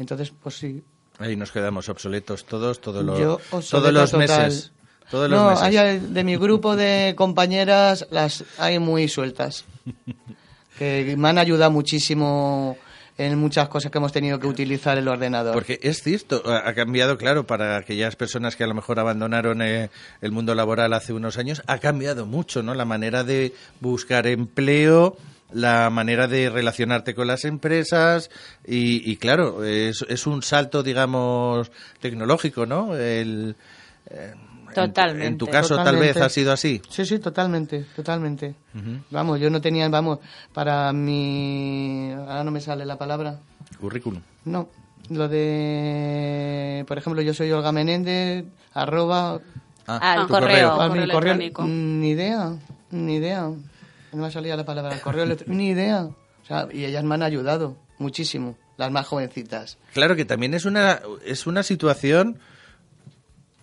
Entonces, pues sí. Ahí nos quedamos obsoletos todos, todos los, Yo todos los total. meses. Todos los no, meses. hay- de mi grupo de compañeras las hay muy sueltas. Que me han ayudado muchísimo en muchas cosas que hemos tenido que utilizar el ordenador. Porque es cierto, ha ha cambiado, claro, para aquellas personas que a lo mejor abandonaron eh, el mundo laboral hace unos años, ha cambiado mucho, ¿no? La manera de buscar empleo, la manera de relacionarte con las empresas y, y, claro, es, es un salto, digamos, tecnológico, ¿no? El, eh, en- Totalmente. En, tu caso, tal vez ha sido así. Sí, sí, totalmente, totalmente. Vamos, yo no tenía, vamos, para mi... Ahora no me sale la palabra. Currículum. No, lo de... Por ejemplo, yo soy Olga Menéndez, arroba... Ah, Al tu correo. A correo mi correo, electrónico. Ni idea, ni idea. No me salía la palabra correo electrónico, ni idea. O sea, y ellas me han ayudado muchísimo, las más jovencitas. Claro que también es una, es una situación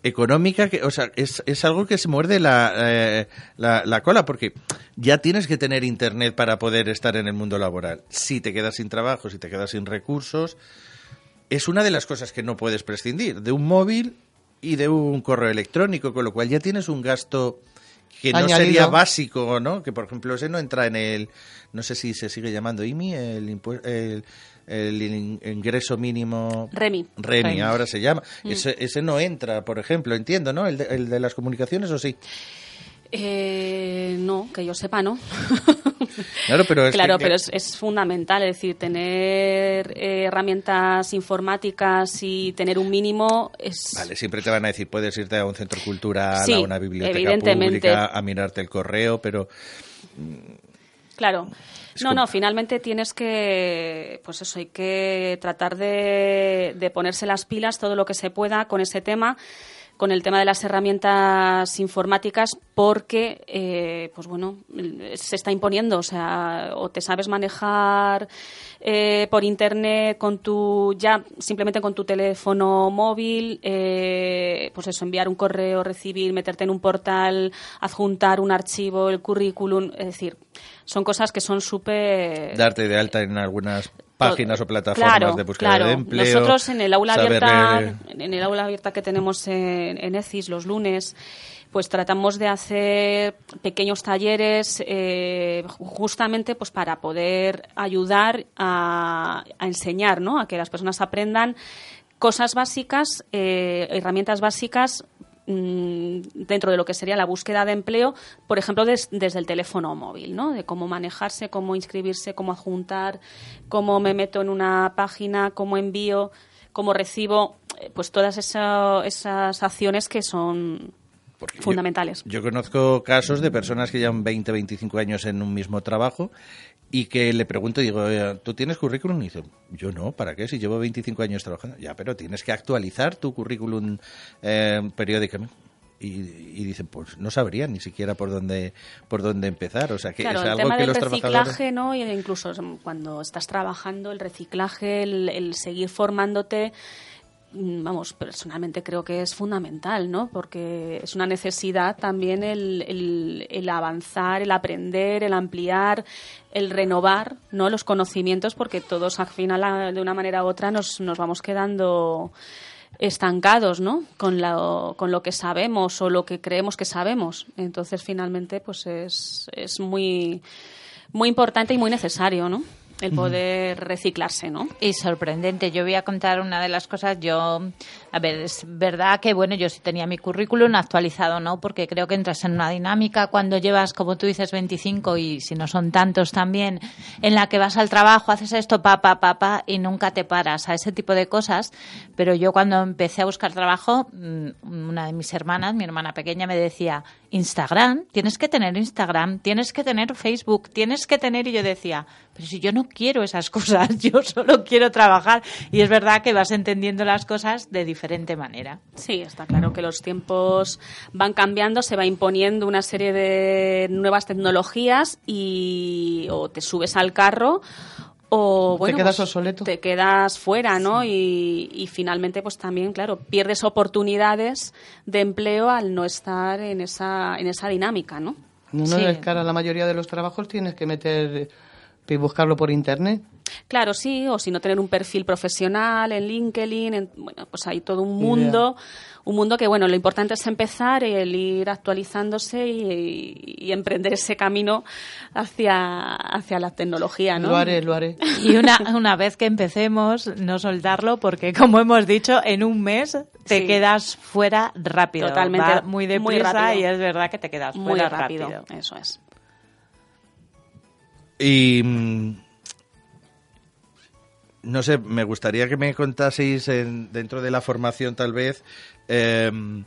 económica que, o sea, es, es algo que se muerde la, eh, la, la cola porque ya tienes que tener internet para poder estar en el mundo laboral. Si te quedas sin trabajo, si te quedas sin recursos, es una de las cosas que no puedes prescindir, de un móvil y de un correo electrónico, con lo cual ya tienes un gasto que no Añadido. sería básico, ¿no? Que por ejemplo ese no entra en el, no sé si se sigue llamando IMI, el, el, el in- ingreso mínimo Remi. Remi, Remi. ahora se llama. Mm. Ese, ese no entra, por ejemplo, entiendo, ¿no? El de, el de las comunicaciones, ¿o sí? Eh, no, que yo sepa, no. Claro, pero es claro, que- pero es, es fundamental, es decir, tener eh, herramientas informáticas y tener un mínimo es... Vale, siempre te van a decir, puedes irte a un centro cultural, Sí, a una biblioteca pública, a mirarte el correo, pero Claro. Es No, no, finalmente tienes que, pues eso, hay que tratar de, de ponerse las pilas todo lo que se pueda con ese tema, con el tema de las herramientas informáticas, porque, eh, pues bueno, se está imponiendo, o sea, o te sabes manejar eh, por internet con tu, ya simplemente con tu teléfono móvil, eh, pues eso, enviar un correo, recibir, meterte en un portal, adjuntar un archivo, el currículum, es decir, son cosas que son súper... darte de alta en algunas páginas o plataformas Claro, de búsqueda claro. de empleo. Nosotros en el aula abierta, leer- en el aula abierta que tenemos en, en ECIS los lunes, pues tratamos de hacer pequeños talleres eh, ju- justamente pues para poder ayudar a, a enseñar, ¿no? A que las personas aprendan cosas básicas, eh, herramientas básicas dentro de lo que sería la búsqueda de empleo, por ejemplo, des- desde el teléfono móvil, ¿no? De cómo manejarse, cómo inscribirse, cómo adjuntar, cómo me meto en una página, cómo envío, cómo recibo, eh, pues todas esa- esas acciones que son Porque yo- fundamentales. Yo, conozco casos de personas que llevan 20, 25 años en un mismo trabajo y que le pregunto, digo, "Oye, ¿tú tienes currículum? Y dice, yo no, ¿para qué? Si llevo 25 años trabajando. Ya, pero tienes que actualizar tu currículum eh, periódicamente. Y, y dicen, pues no sabría ni siquiera por dónde por dónde empezar. O sea, que Claro, es el algo tema que del los trabajadores... reciclaje, ¿no? Y incluso cuando estás trabajando, el reciclaje, el, el seguir formándote, vamos, personalmente creo que es fundamental, ¿no? Porque es una necesidad también el, el, el avanzar, el aprender, el ampliar, el renovar, ¿no? Los conocimientos, porque todos al final, de una manera u otra, nos, nos vamos quedando estancados, ¿no? Con lo, con lo que sabemos o lo que creemos que sabemos. Entonces, finalmente, pues es, es muy, muy importante y muy necesario, ¿no? El poder reciclarse, ¿no? Y sorprendente. Yo voy a contar una de las cosas. Yo, a ver, es verdad que, bueno, yo sí tenía mi currículum actualizado, ¿no? Porque creo que entras en una dinámica cuando llevas, como tú dices, 25 y si no son tantos también, en la que vas al trabajo, haces esto, pa, pa, pa, pa, y nunca te paras a ese tipo de cosas. Pero yo cuando empecé a buscar trabajo, mm, una de mis hermanas, mi hermana pequeña, me decía, Instagram, tienes que tener Instagram, tienes que tener Facebook, tienes que tener, y yo decía, pero si yo no quiero esas cosas, yo solo quiero trabajar. Y es verdad que vas entendiendo las cosas de diferente manera. Sí, está claro que los tiempos van cambiando, se va imponiendo una serie de nuevas tecnologías y o te subes al carro o Te bueno, quedas pues, obsoleto. te quedas fuera, ¿no? Y, y finalmente, pues también, claro, pierdes oportunidades de empleo al no estar en esa en esa dinámica, ¿no? No, no, Sí. es que ahora la mayoría de los trabajos tienes que meter y buscarlo por internet. Claro, sí, o si no tener un perfil profesional en LinkedIn, en- bueno, pues hay todo un Idea. mundo, un mundo que, bueno, lo importante es empezar, el ir actualizándose y, y emprender ese camino hacia, hacia la tecnología, ¿no? Lo haré, lo haré. Y una, una vez que empecemos, no soltarlo, porque como hemos dicho, en un mes te Sí. quedas fuera rápido. Totalmente, Va muy muy deprisa rápido. y es verdad que te quedas Muy fuera rápido, rápido. eso es. Y mm, no sé, me gustaría que me contaseis en- dentro de la formación tal vez em,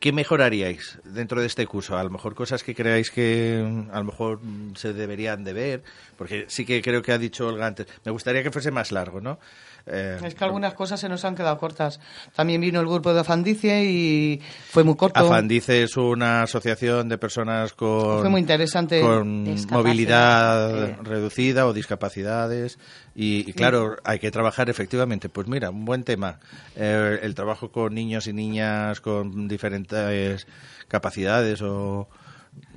qué mejoraríais dentro de este curso. A lo mejor cosas que creáis que mm, a lo mejor mm, se deberían de ver, porque sí que creo que ha dicho Olga antes. Me gustaría que fuese más largo, ¿no? Eh, Es que algunas cosas se nos han quedado cortas. También vino el grupo de Afandicie y fue muy corto. Afandice es una asociación de personas con, Fue muy interesante. con movilidad sí. reducida o discapacidades. Y, y claro, hay que trabajar efectivamente. Pues mira, un buen tema. Eh, el trabajo con niños y niñas con diferentes capacidades o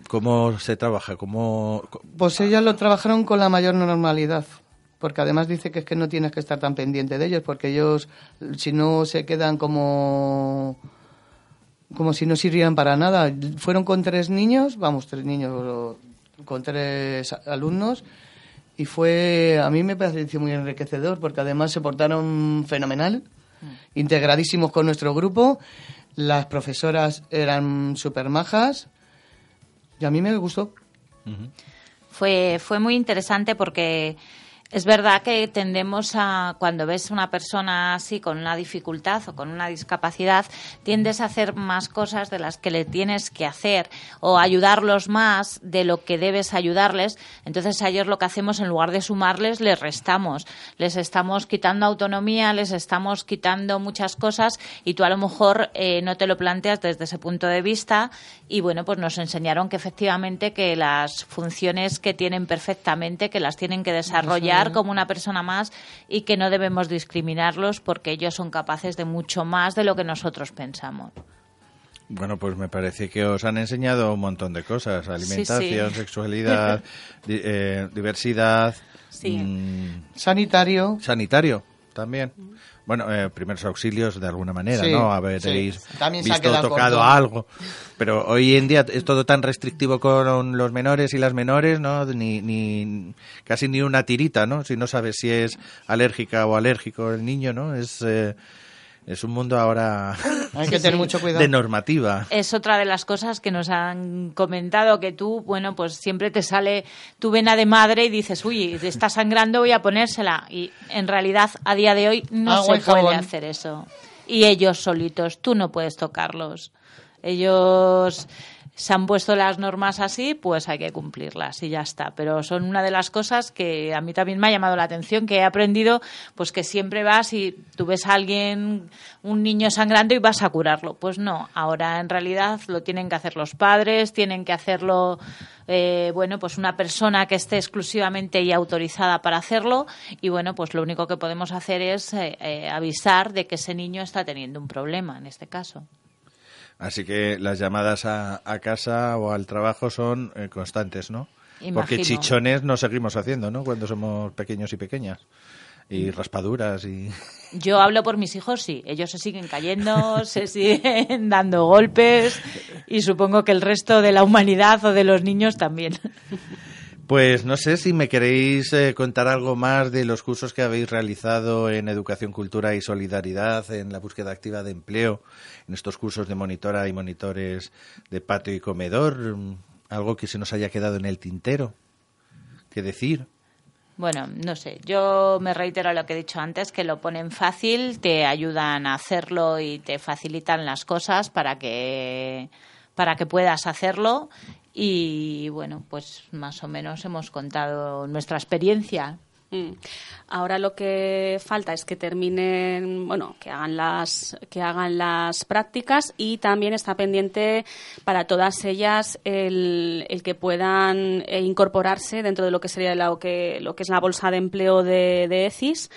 cómo se trabaja, cómo... Pues ellas lo trabajaron con la mayor normalidad. Porque además dice que es que no tienes que estar tan pendiente de ellos, porque ellos, si no, se quedan como como si no sirvieran para nada. Fueron con tres niños, vamos, tres niños, con tres alumnos, y fue, a mí me pareció muy enriquecedor, porque además se portaron fenomenal, integradísimos con nuestro grupo, las profesoras eran súper majas, y a mí me gustó. Fue, fue muy interesante porque es verdad que tendemos a, cuando ves una persona así con una dificultad o con una discapacidad, tiendes a hacer más cosas de las que le tienes que hacer o ayudarlos más de lo que debes ayudarles. Entonces a ellos lo que hacemos en lugar de sumarles, les restamos. Les estamos quitando autonomía, les estamos quitando muchas cosas y tú a lo mejor eh, no te lo planteas desde ese punto de vista y bueno, pues nos enseñaron que efectivamente que las funciones que tienen perfectamente, que las tienen que desarrollar como una persona más y que no debemos discriminarlos porque ellos son capaces de mucho más de lo que nosotros pensamos. Bueno, pues me parece que os han enseñado un montón de cosas. Alimentación, sí. sexualidad, di- eh, diversidad. Sí. mm, Sanitario. sanitario también. Bueno, eh, primeros auxilios de alguna manera, Sí, ¿no? Habréis sí. También visto, tocado corto. algo. Pero hoy en día es todo tan restrictivo con los menores y las menores, ¿no? Ni, ni casi ni una tirita, ¿no? Si no sabes si es alérgica o alérgico el niño, ¿no? Es eh, es un mundo ahora Hay que tener mucho cuidado. de normativa. Es otra de las cosas que nos han comentado, que tú, bueno, pues siempre te sale tu vena de madre y dices, uy, está sangrando, voy a ponérsela. Y en realidad, a día de hoy, no Agua se puede jabón. hacer eso. Y ellos solitos, tú no puedes tocarlos. Ellos se han puesto las normas así, pues hay que cumplirlas y ya está. Pero son una de las cosas que a mí también me ha llamado la atención, que he aprendido, pues que siempre vas y tú ves a alguien, un niño sangrando y vas a curarlo. Pues no, ahora en realidad lo tienen que hacer los padres, tienen que hacerlo, eh, bueno, pues una persona que esté exclusivamente y autorizada para hacerlo y bueno, pues lo único que podemos hacer es eh, eh, avisar de que ese niño está teniendo un problema en este caso. Así que las llamadas a, a casa o al trabajo son eh, constantes, ¿no? Porque chichones no seguimos haciendo, ¿no? Cuando somos pequeños y pequeñas. Mm. Y raspaduras y... Yo hablo por mis hijos, sí. Ellos se siguen cayendo, se siguen dando golpes y supongo que el resto de la humanidad o de los niños también. Pues no sé si me queréis eh, contar algo más de los cursos que habéis realizado en Educación, Cultura y Solidaridad, en la búsqueda activa de empleo, en estos cursos de monitora y monitores de patio y comedor. mm, Algo que se nos haya quedado en el tintero. ¿Qué decir? Bueno, no sé, yo me reitero lo que he dicho antes, que lo ponen fácil, te ayudan a hacerlo y te facilitan las cosas para que, para que puedas hacerlo. Y bueno, pues más o menos hemos contado nuestra experiencia. Mm. Ahora lo que falta es que terminen, bueno, que hagan las que hagan las prácticas y también está pendiente para todas ellas el, el que puedan eh, incorporarse dentro de lo que sería lo que lo que es la bolsa de empleo de, de ECIS.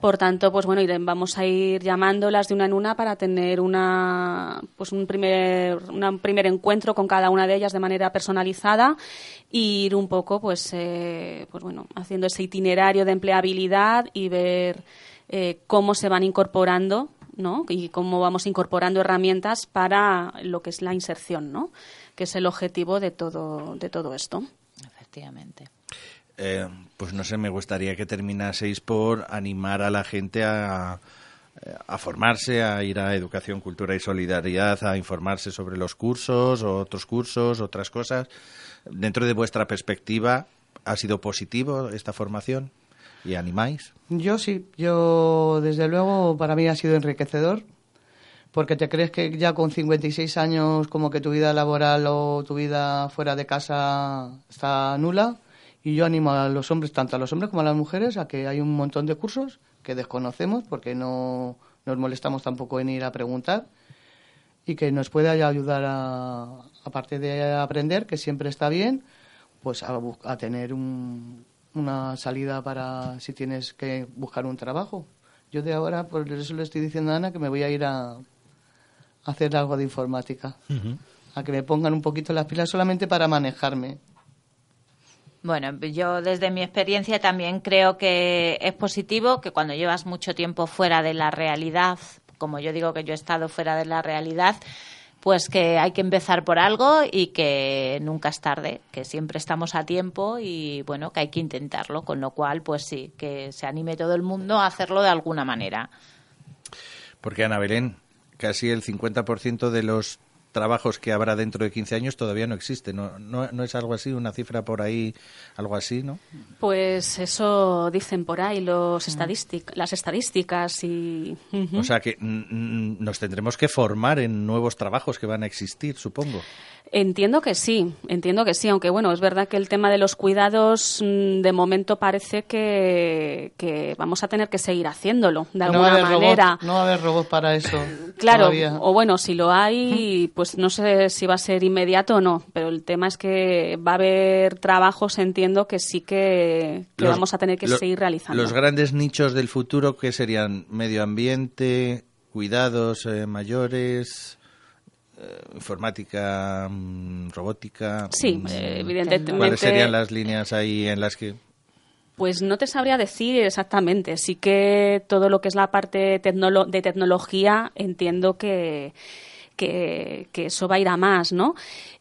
Por tanto, pues bueno, vamos a ir llamándolas de una en una para tener una, pues un primer, una- un primer encuentro con cada una de ellas de manera personalizada y ir un poco, pues, eh, pues bueno, haciendo ese itinerario de empleabilidad y ver eh, cómo se van incorporando, ¿no? Y cómo vamos incorporando herramientas para lo que es la inserción, ¿no? Que es el objetivo de todo, de todo esto. Efectivamente. Eh, pues no sé, me gustaría que terminaseis por animar a la gente a, a formarse, a ir a Educación, Cultura y Solidaridad, a informarse sobre los cursos o otros cursos, otras cosas. Dentro de vuestra perspectiva, ¿ha sido positivo esta formación? ¿Y animáis? Yo sí, yo desde luego para mí ha sido enriquecedor, porque te crees que ya con 56 años como que tu vida laboral o tu vida fuera de casa está nula, y yo animo a los hombres, tanto a los hombres como a las mujeres, a que hay un montón de cursos que desconocemos porque no nos molestamos tampoco en ir a preguntar y que nos pueda ayudar a, aparte de aprender, que siempre está bien, pues a, a tener un- una salida para si tienes que buscar un trabajo. Yo de ahora, por eso le estoy diciendo a Ana que me voy a ir a, a hacer algo de informática, a que me pongan un poquito las pilas solamente para manejarme. Bueno, yo desde mi experiencia también creo que es positivo que cuando llevas mucho tiempo fuera de la realidad, como yo digo que yo he estado fuera de la realidad, pues que hay que empezar por algo y que nunca es tarde, que siempre estamos a tiempo y bueno, que hay que intentarlo, con lo cual pues sí, que se anime todo el mundo a hacerlo de alguna manera. Porque Ana Belén, casi el 50% de los trabajos que habrá dentro de 15 años todavía no existe. ¿No, no, no es algo así, una cifra por ahí, algo así, no? Pues eso dicen por ahí los estadístic- las estadísticas y... O sea que mm, mm, nos tendremos que formar en nuevos trabajos que van a existir, supongo. Entiendo que sí, entiendo que sí, aunque bueno, es verdad que el tema de los cuidados mm, de momento parece que, que vamos a tener que seguir haciéndolo de alguna manera. robots, no va a haber robots para eso. Claro, todavía. o bueno, si lo hay, pues no sé si va a ser inmediato o no, pero el tema es que va a haber trabajos, entiendo que sí que, que Los- vamos a tener que seguir realizando. Los grandes nichos del futuro que serían medio ambiente, cuidados eh, mayores, informática, mm, robótica. Sí, mm, eh, evidentemente. ¿Cuáles serían las líneas ahí en las que Pues no te sabría decir exactamente. Sí que todo lo que es la parte tecnolo- de tecnología entiendo que, que, que eso va a ir a más, ¿no?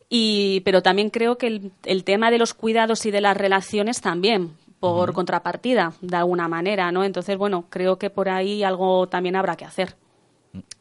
Y, pero también creo que el, el tema de los cuidados y de las relaciones también, por contrapartida, de alguna manera, ¿no? Entonces, bueno, creo que por ahí algo también habrá que hacer.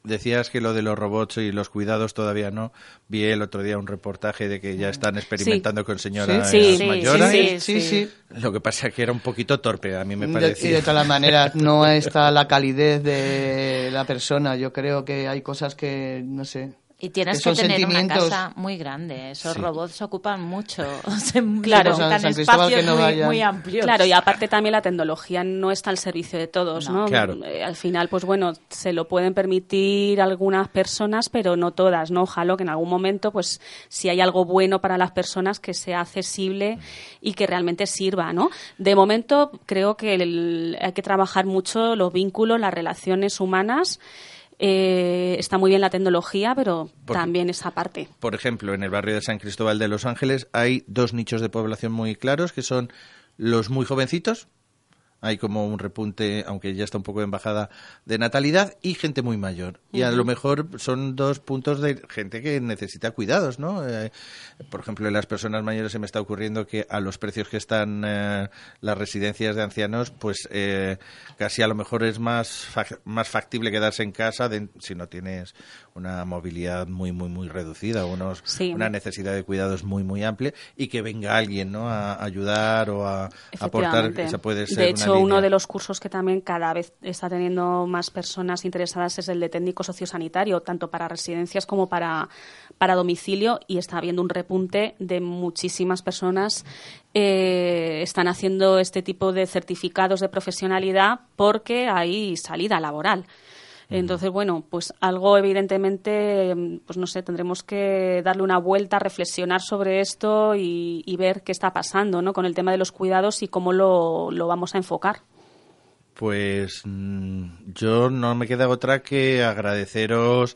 Decías que lo de los robots y los cuidados todavía no. Vi el otro día un reportaje de que ya están experimentando con señoras Sí, sí, mayores. sí, sí, sí. Lo que pasa es que era un poquito torpe, a mí me parecía. y de todas maneras, no está la calidez de la persona. Yo creo que hay cosas que, no sé, Y tienes que, tener una casa muy grande. Esos robots ocupan mucho. claro, ocupan espacios muy, muy, amplios. Claro, y aparte también la tecnología no está al servicio de todos, ¿no? Eh, al final, pues bueno, se lo pueden permitir algunas personas, pero no todas, ¿no? Ojalá que en algún momento, pues si hay algo bueno para las personas, que sea accesible y que realmente sirva, ¿no? De momento, creo que hay que trabajar mucho los vínculos, las relaciones humanas eh, está muy bien la tecnología, pero también esa parte. Por ejemplo, en el barrio de San Cristóbal de Los Ángeles hay dos nichos de población muy claros, que son los muy jovencitos, hay como un repunte, aunque ya está un poco en bajada, de natalidad y gente muy mayor. Y a lo mejor son dos puntos de gente que necesita cuidados, ¿no? Eh, por ejemplo, en las personas mayores se me está ocurriendo que a los precios que están eh, las residencias de ancianos, pues eh, casi a lo mejor es más, más factible quedarse en casa si no tienes una movilidad muy, muy, muy reducida, unos, una necesidad de cuidados muy, muy amplia y que venga alguien, ¿no? A ayudar o a aportar. Esa puede ser de hecho, uno de los cursos que también cada vez está teniendo más personas interesadas es el de técnico sociosanitario, tanto para residencias como para, para domicilio, y está habiendo un repunte de muchísimas personas eh, están haciendo este tipo de certificados de profesionalidad porque hay salida laboral. Entonces, bueno, pues algo evidentemente, pues no sé, tendremos que darle una vuelta, reflexionar sobre esto y, ver qué está pasando, ¿no? Con el tema de los cuidados y cómo lo, vamos a enfocar. Pues mm, yo no me queda otra que agradeceros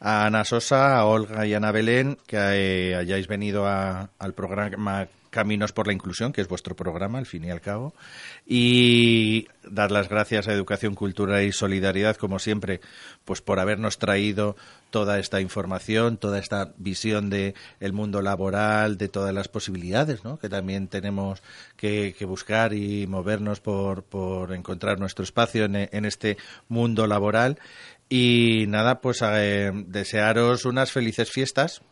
a Ana Sosa, a Olga y a Ana Belén que eh, hayáis venido al programa Caminos por la Inclusión, que es vuestro programa, al fin y al cabo, y dar las gracias a Educación, Cultura y Solidaridad, como siempre, pues por habernos traído toda esta información, toda esta visión de mundo laboral, de todas las posibilidades, ¿no? Que también tenemos que, buscar y movernos por, por encontrar nuestro espacio en, en este mundo laboral. Y nada, pues eh, desearos unas felices fiestas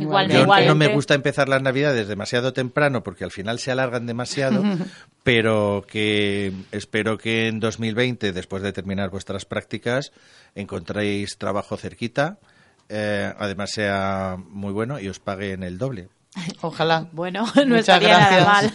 Igualmente, no me gusta empezar las navidades demasiado temprano porque al final se alargan demasiado, pero que espero que en 2020, después de terminar vuestras prácticas, encontréis trabajo cerquita, eh, además sea muy bueno y os paguen el doble. Ojalá. Bueno, no estaría nada mal.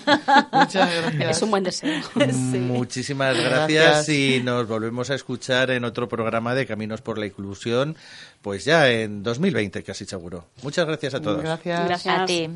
Muchas gracias. Es un buen deseo. Muchísimas gracias, y nos volvemos a escuchar en otro programa de Caminos por la Inclusión, pues ya en 2020, casi seguro. Muchas gracias a todos. Gracias. Gracias a ti.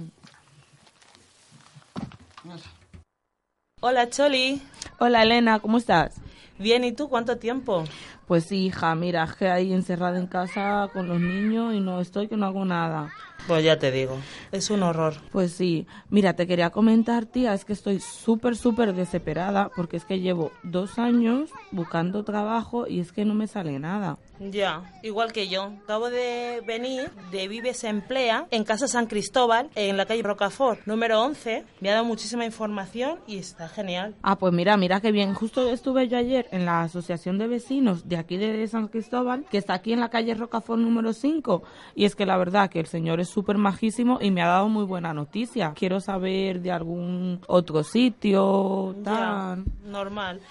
Hola, Choli. Hola, Elena, ¿cómo estás? Bien, ¿y tú cuánto tiempo? Pues sí, hija, mira, es que ahí encerrada en casa con los niños y no estoy que no hago nada. Pues ya te digo, es un horror. Pues sí, mira, te quería comentar, tía, es que estoy súper, súper desesperada porque es que llevo dos años buscando trabajo y es que no me sale nada. Ya, igual que yo. Acabo de venir de Vives Emplea en Casa San Cristóbal, en la calle Rocafort, número 11. Me ha dado muchísima información y está genial. Ah, pues mira, mira qué bien. Justo estuve yo ayer en la Asociación de Vecinos de aquí de San Cristóbal, que está aquí en la calle Rocafort número 5. Y es que la verdad que el señor es súper majísimo y me ha dado muy buena noticia. Quiero saber de algún otro sitio, tal. normal.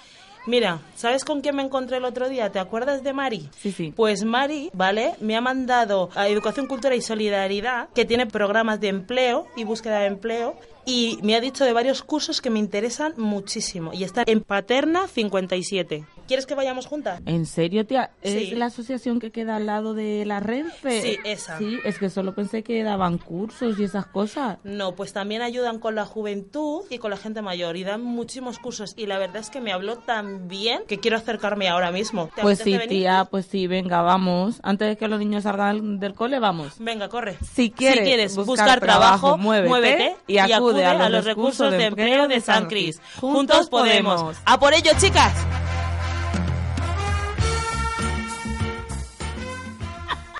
Mira, ¿sabes con quién me encontré el otro día? ¿Te acuerdas de Mari? Sí, sí. Pues Mari, ¿vale? Me ha mandado a Educación, Cultura y Solidaridad, que tiene programas de empleo y búsqueda de empleo, y me ha dicho de varios cursos que me interesan muchísimo. Y está en Paterna 57. ¿Quieres que vayamos juntas? ¿En serio, tía? ¿Es la asociación que queda al lado de la Renfe? Sí, esa. Sí, es que solo pensé que daban cursos y esas cosas. No, pues también ayudan con la juventud y con la gente mayor y dan muchísimos cursos. Y la verdad es que me habló tan bien que quiero acercarme ahora mismo. Pues sí, tía, pues sí, venga, vamos. Antes de que los niños salgan del cole, vamos. Venga, corre. Si quieres, buscar, trabajo, muévete, y, acude, a, los recursos, de empleo de San Cris. Juntos podemos. ¡A por ello, chicas!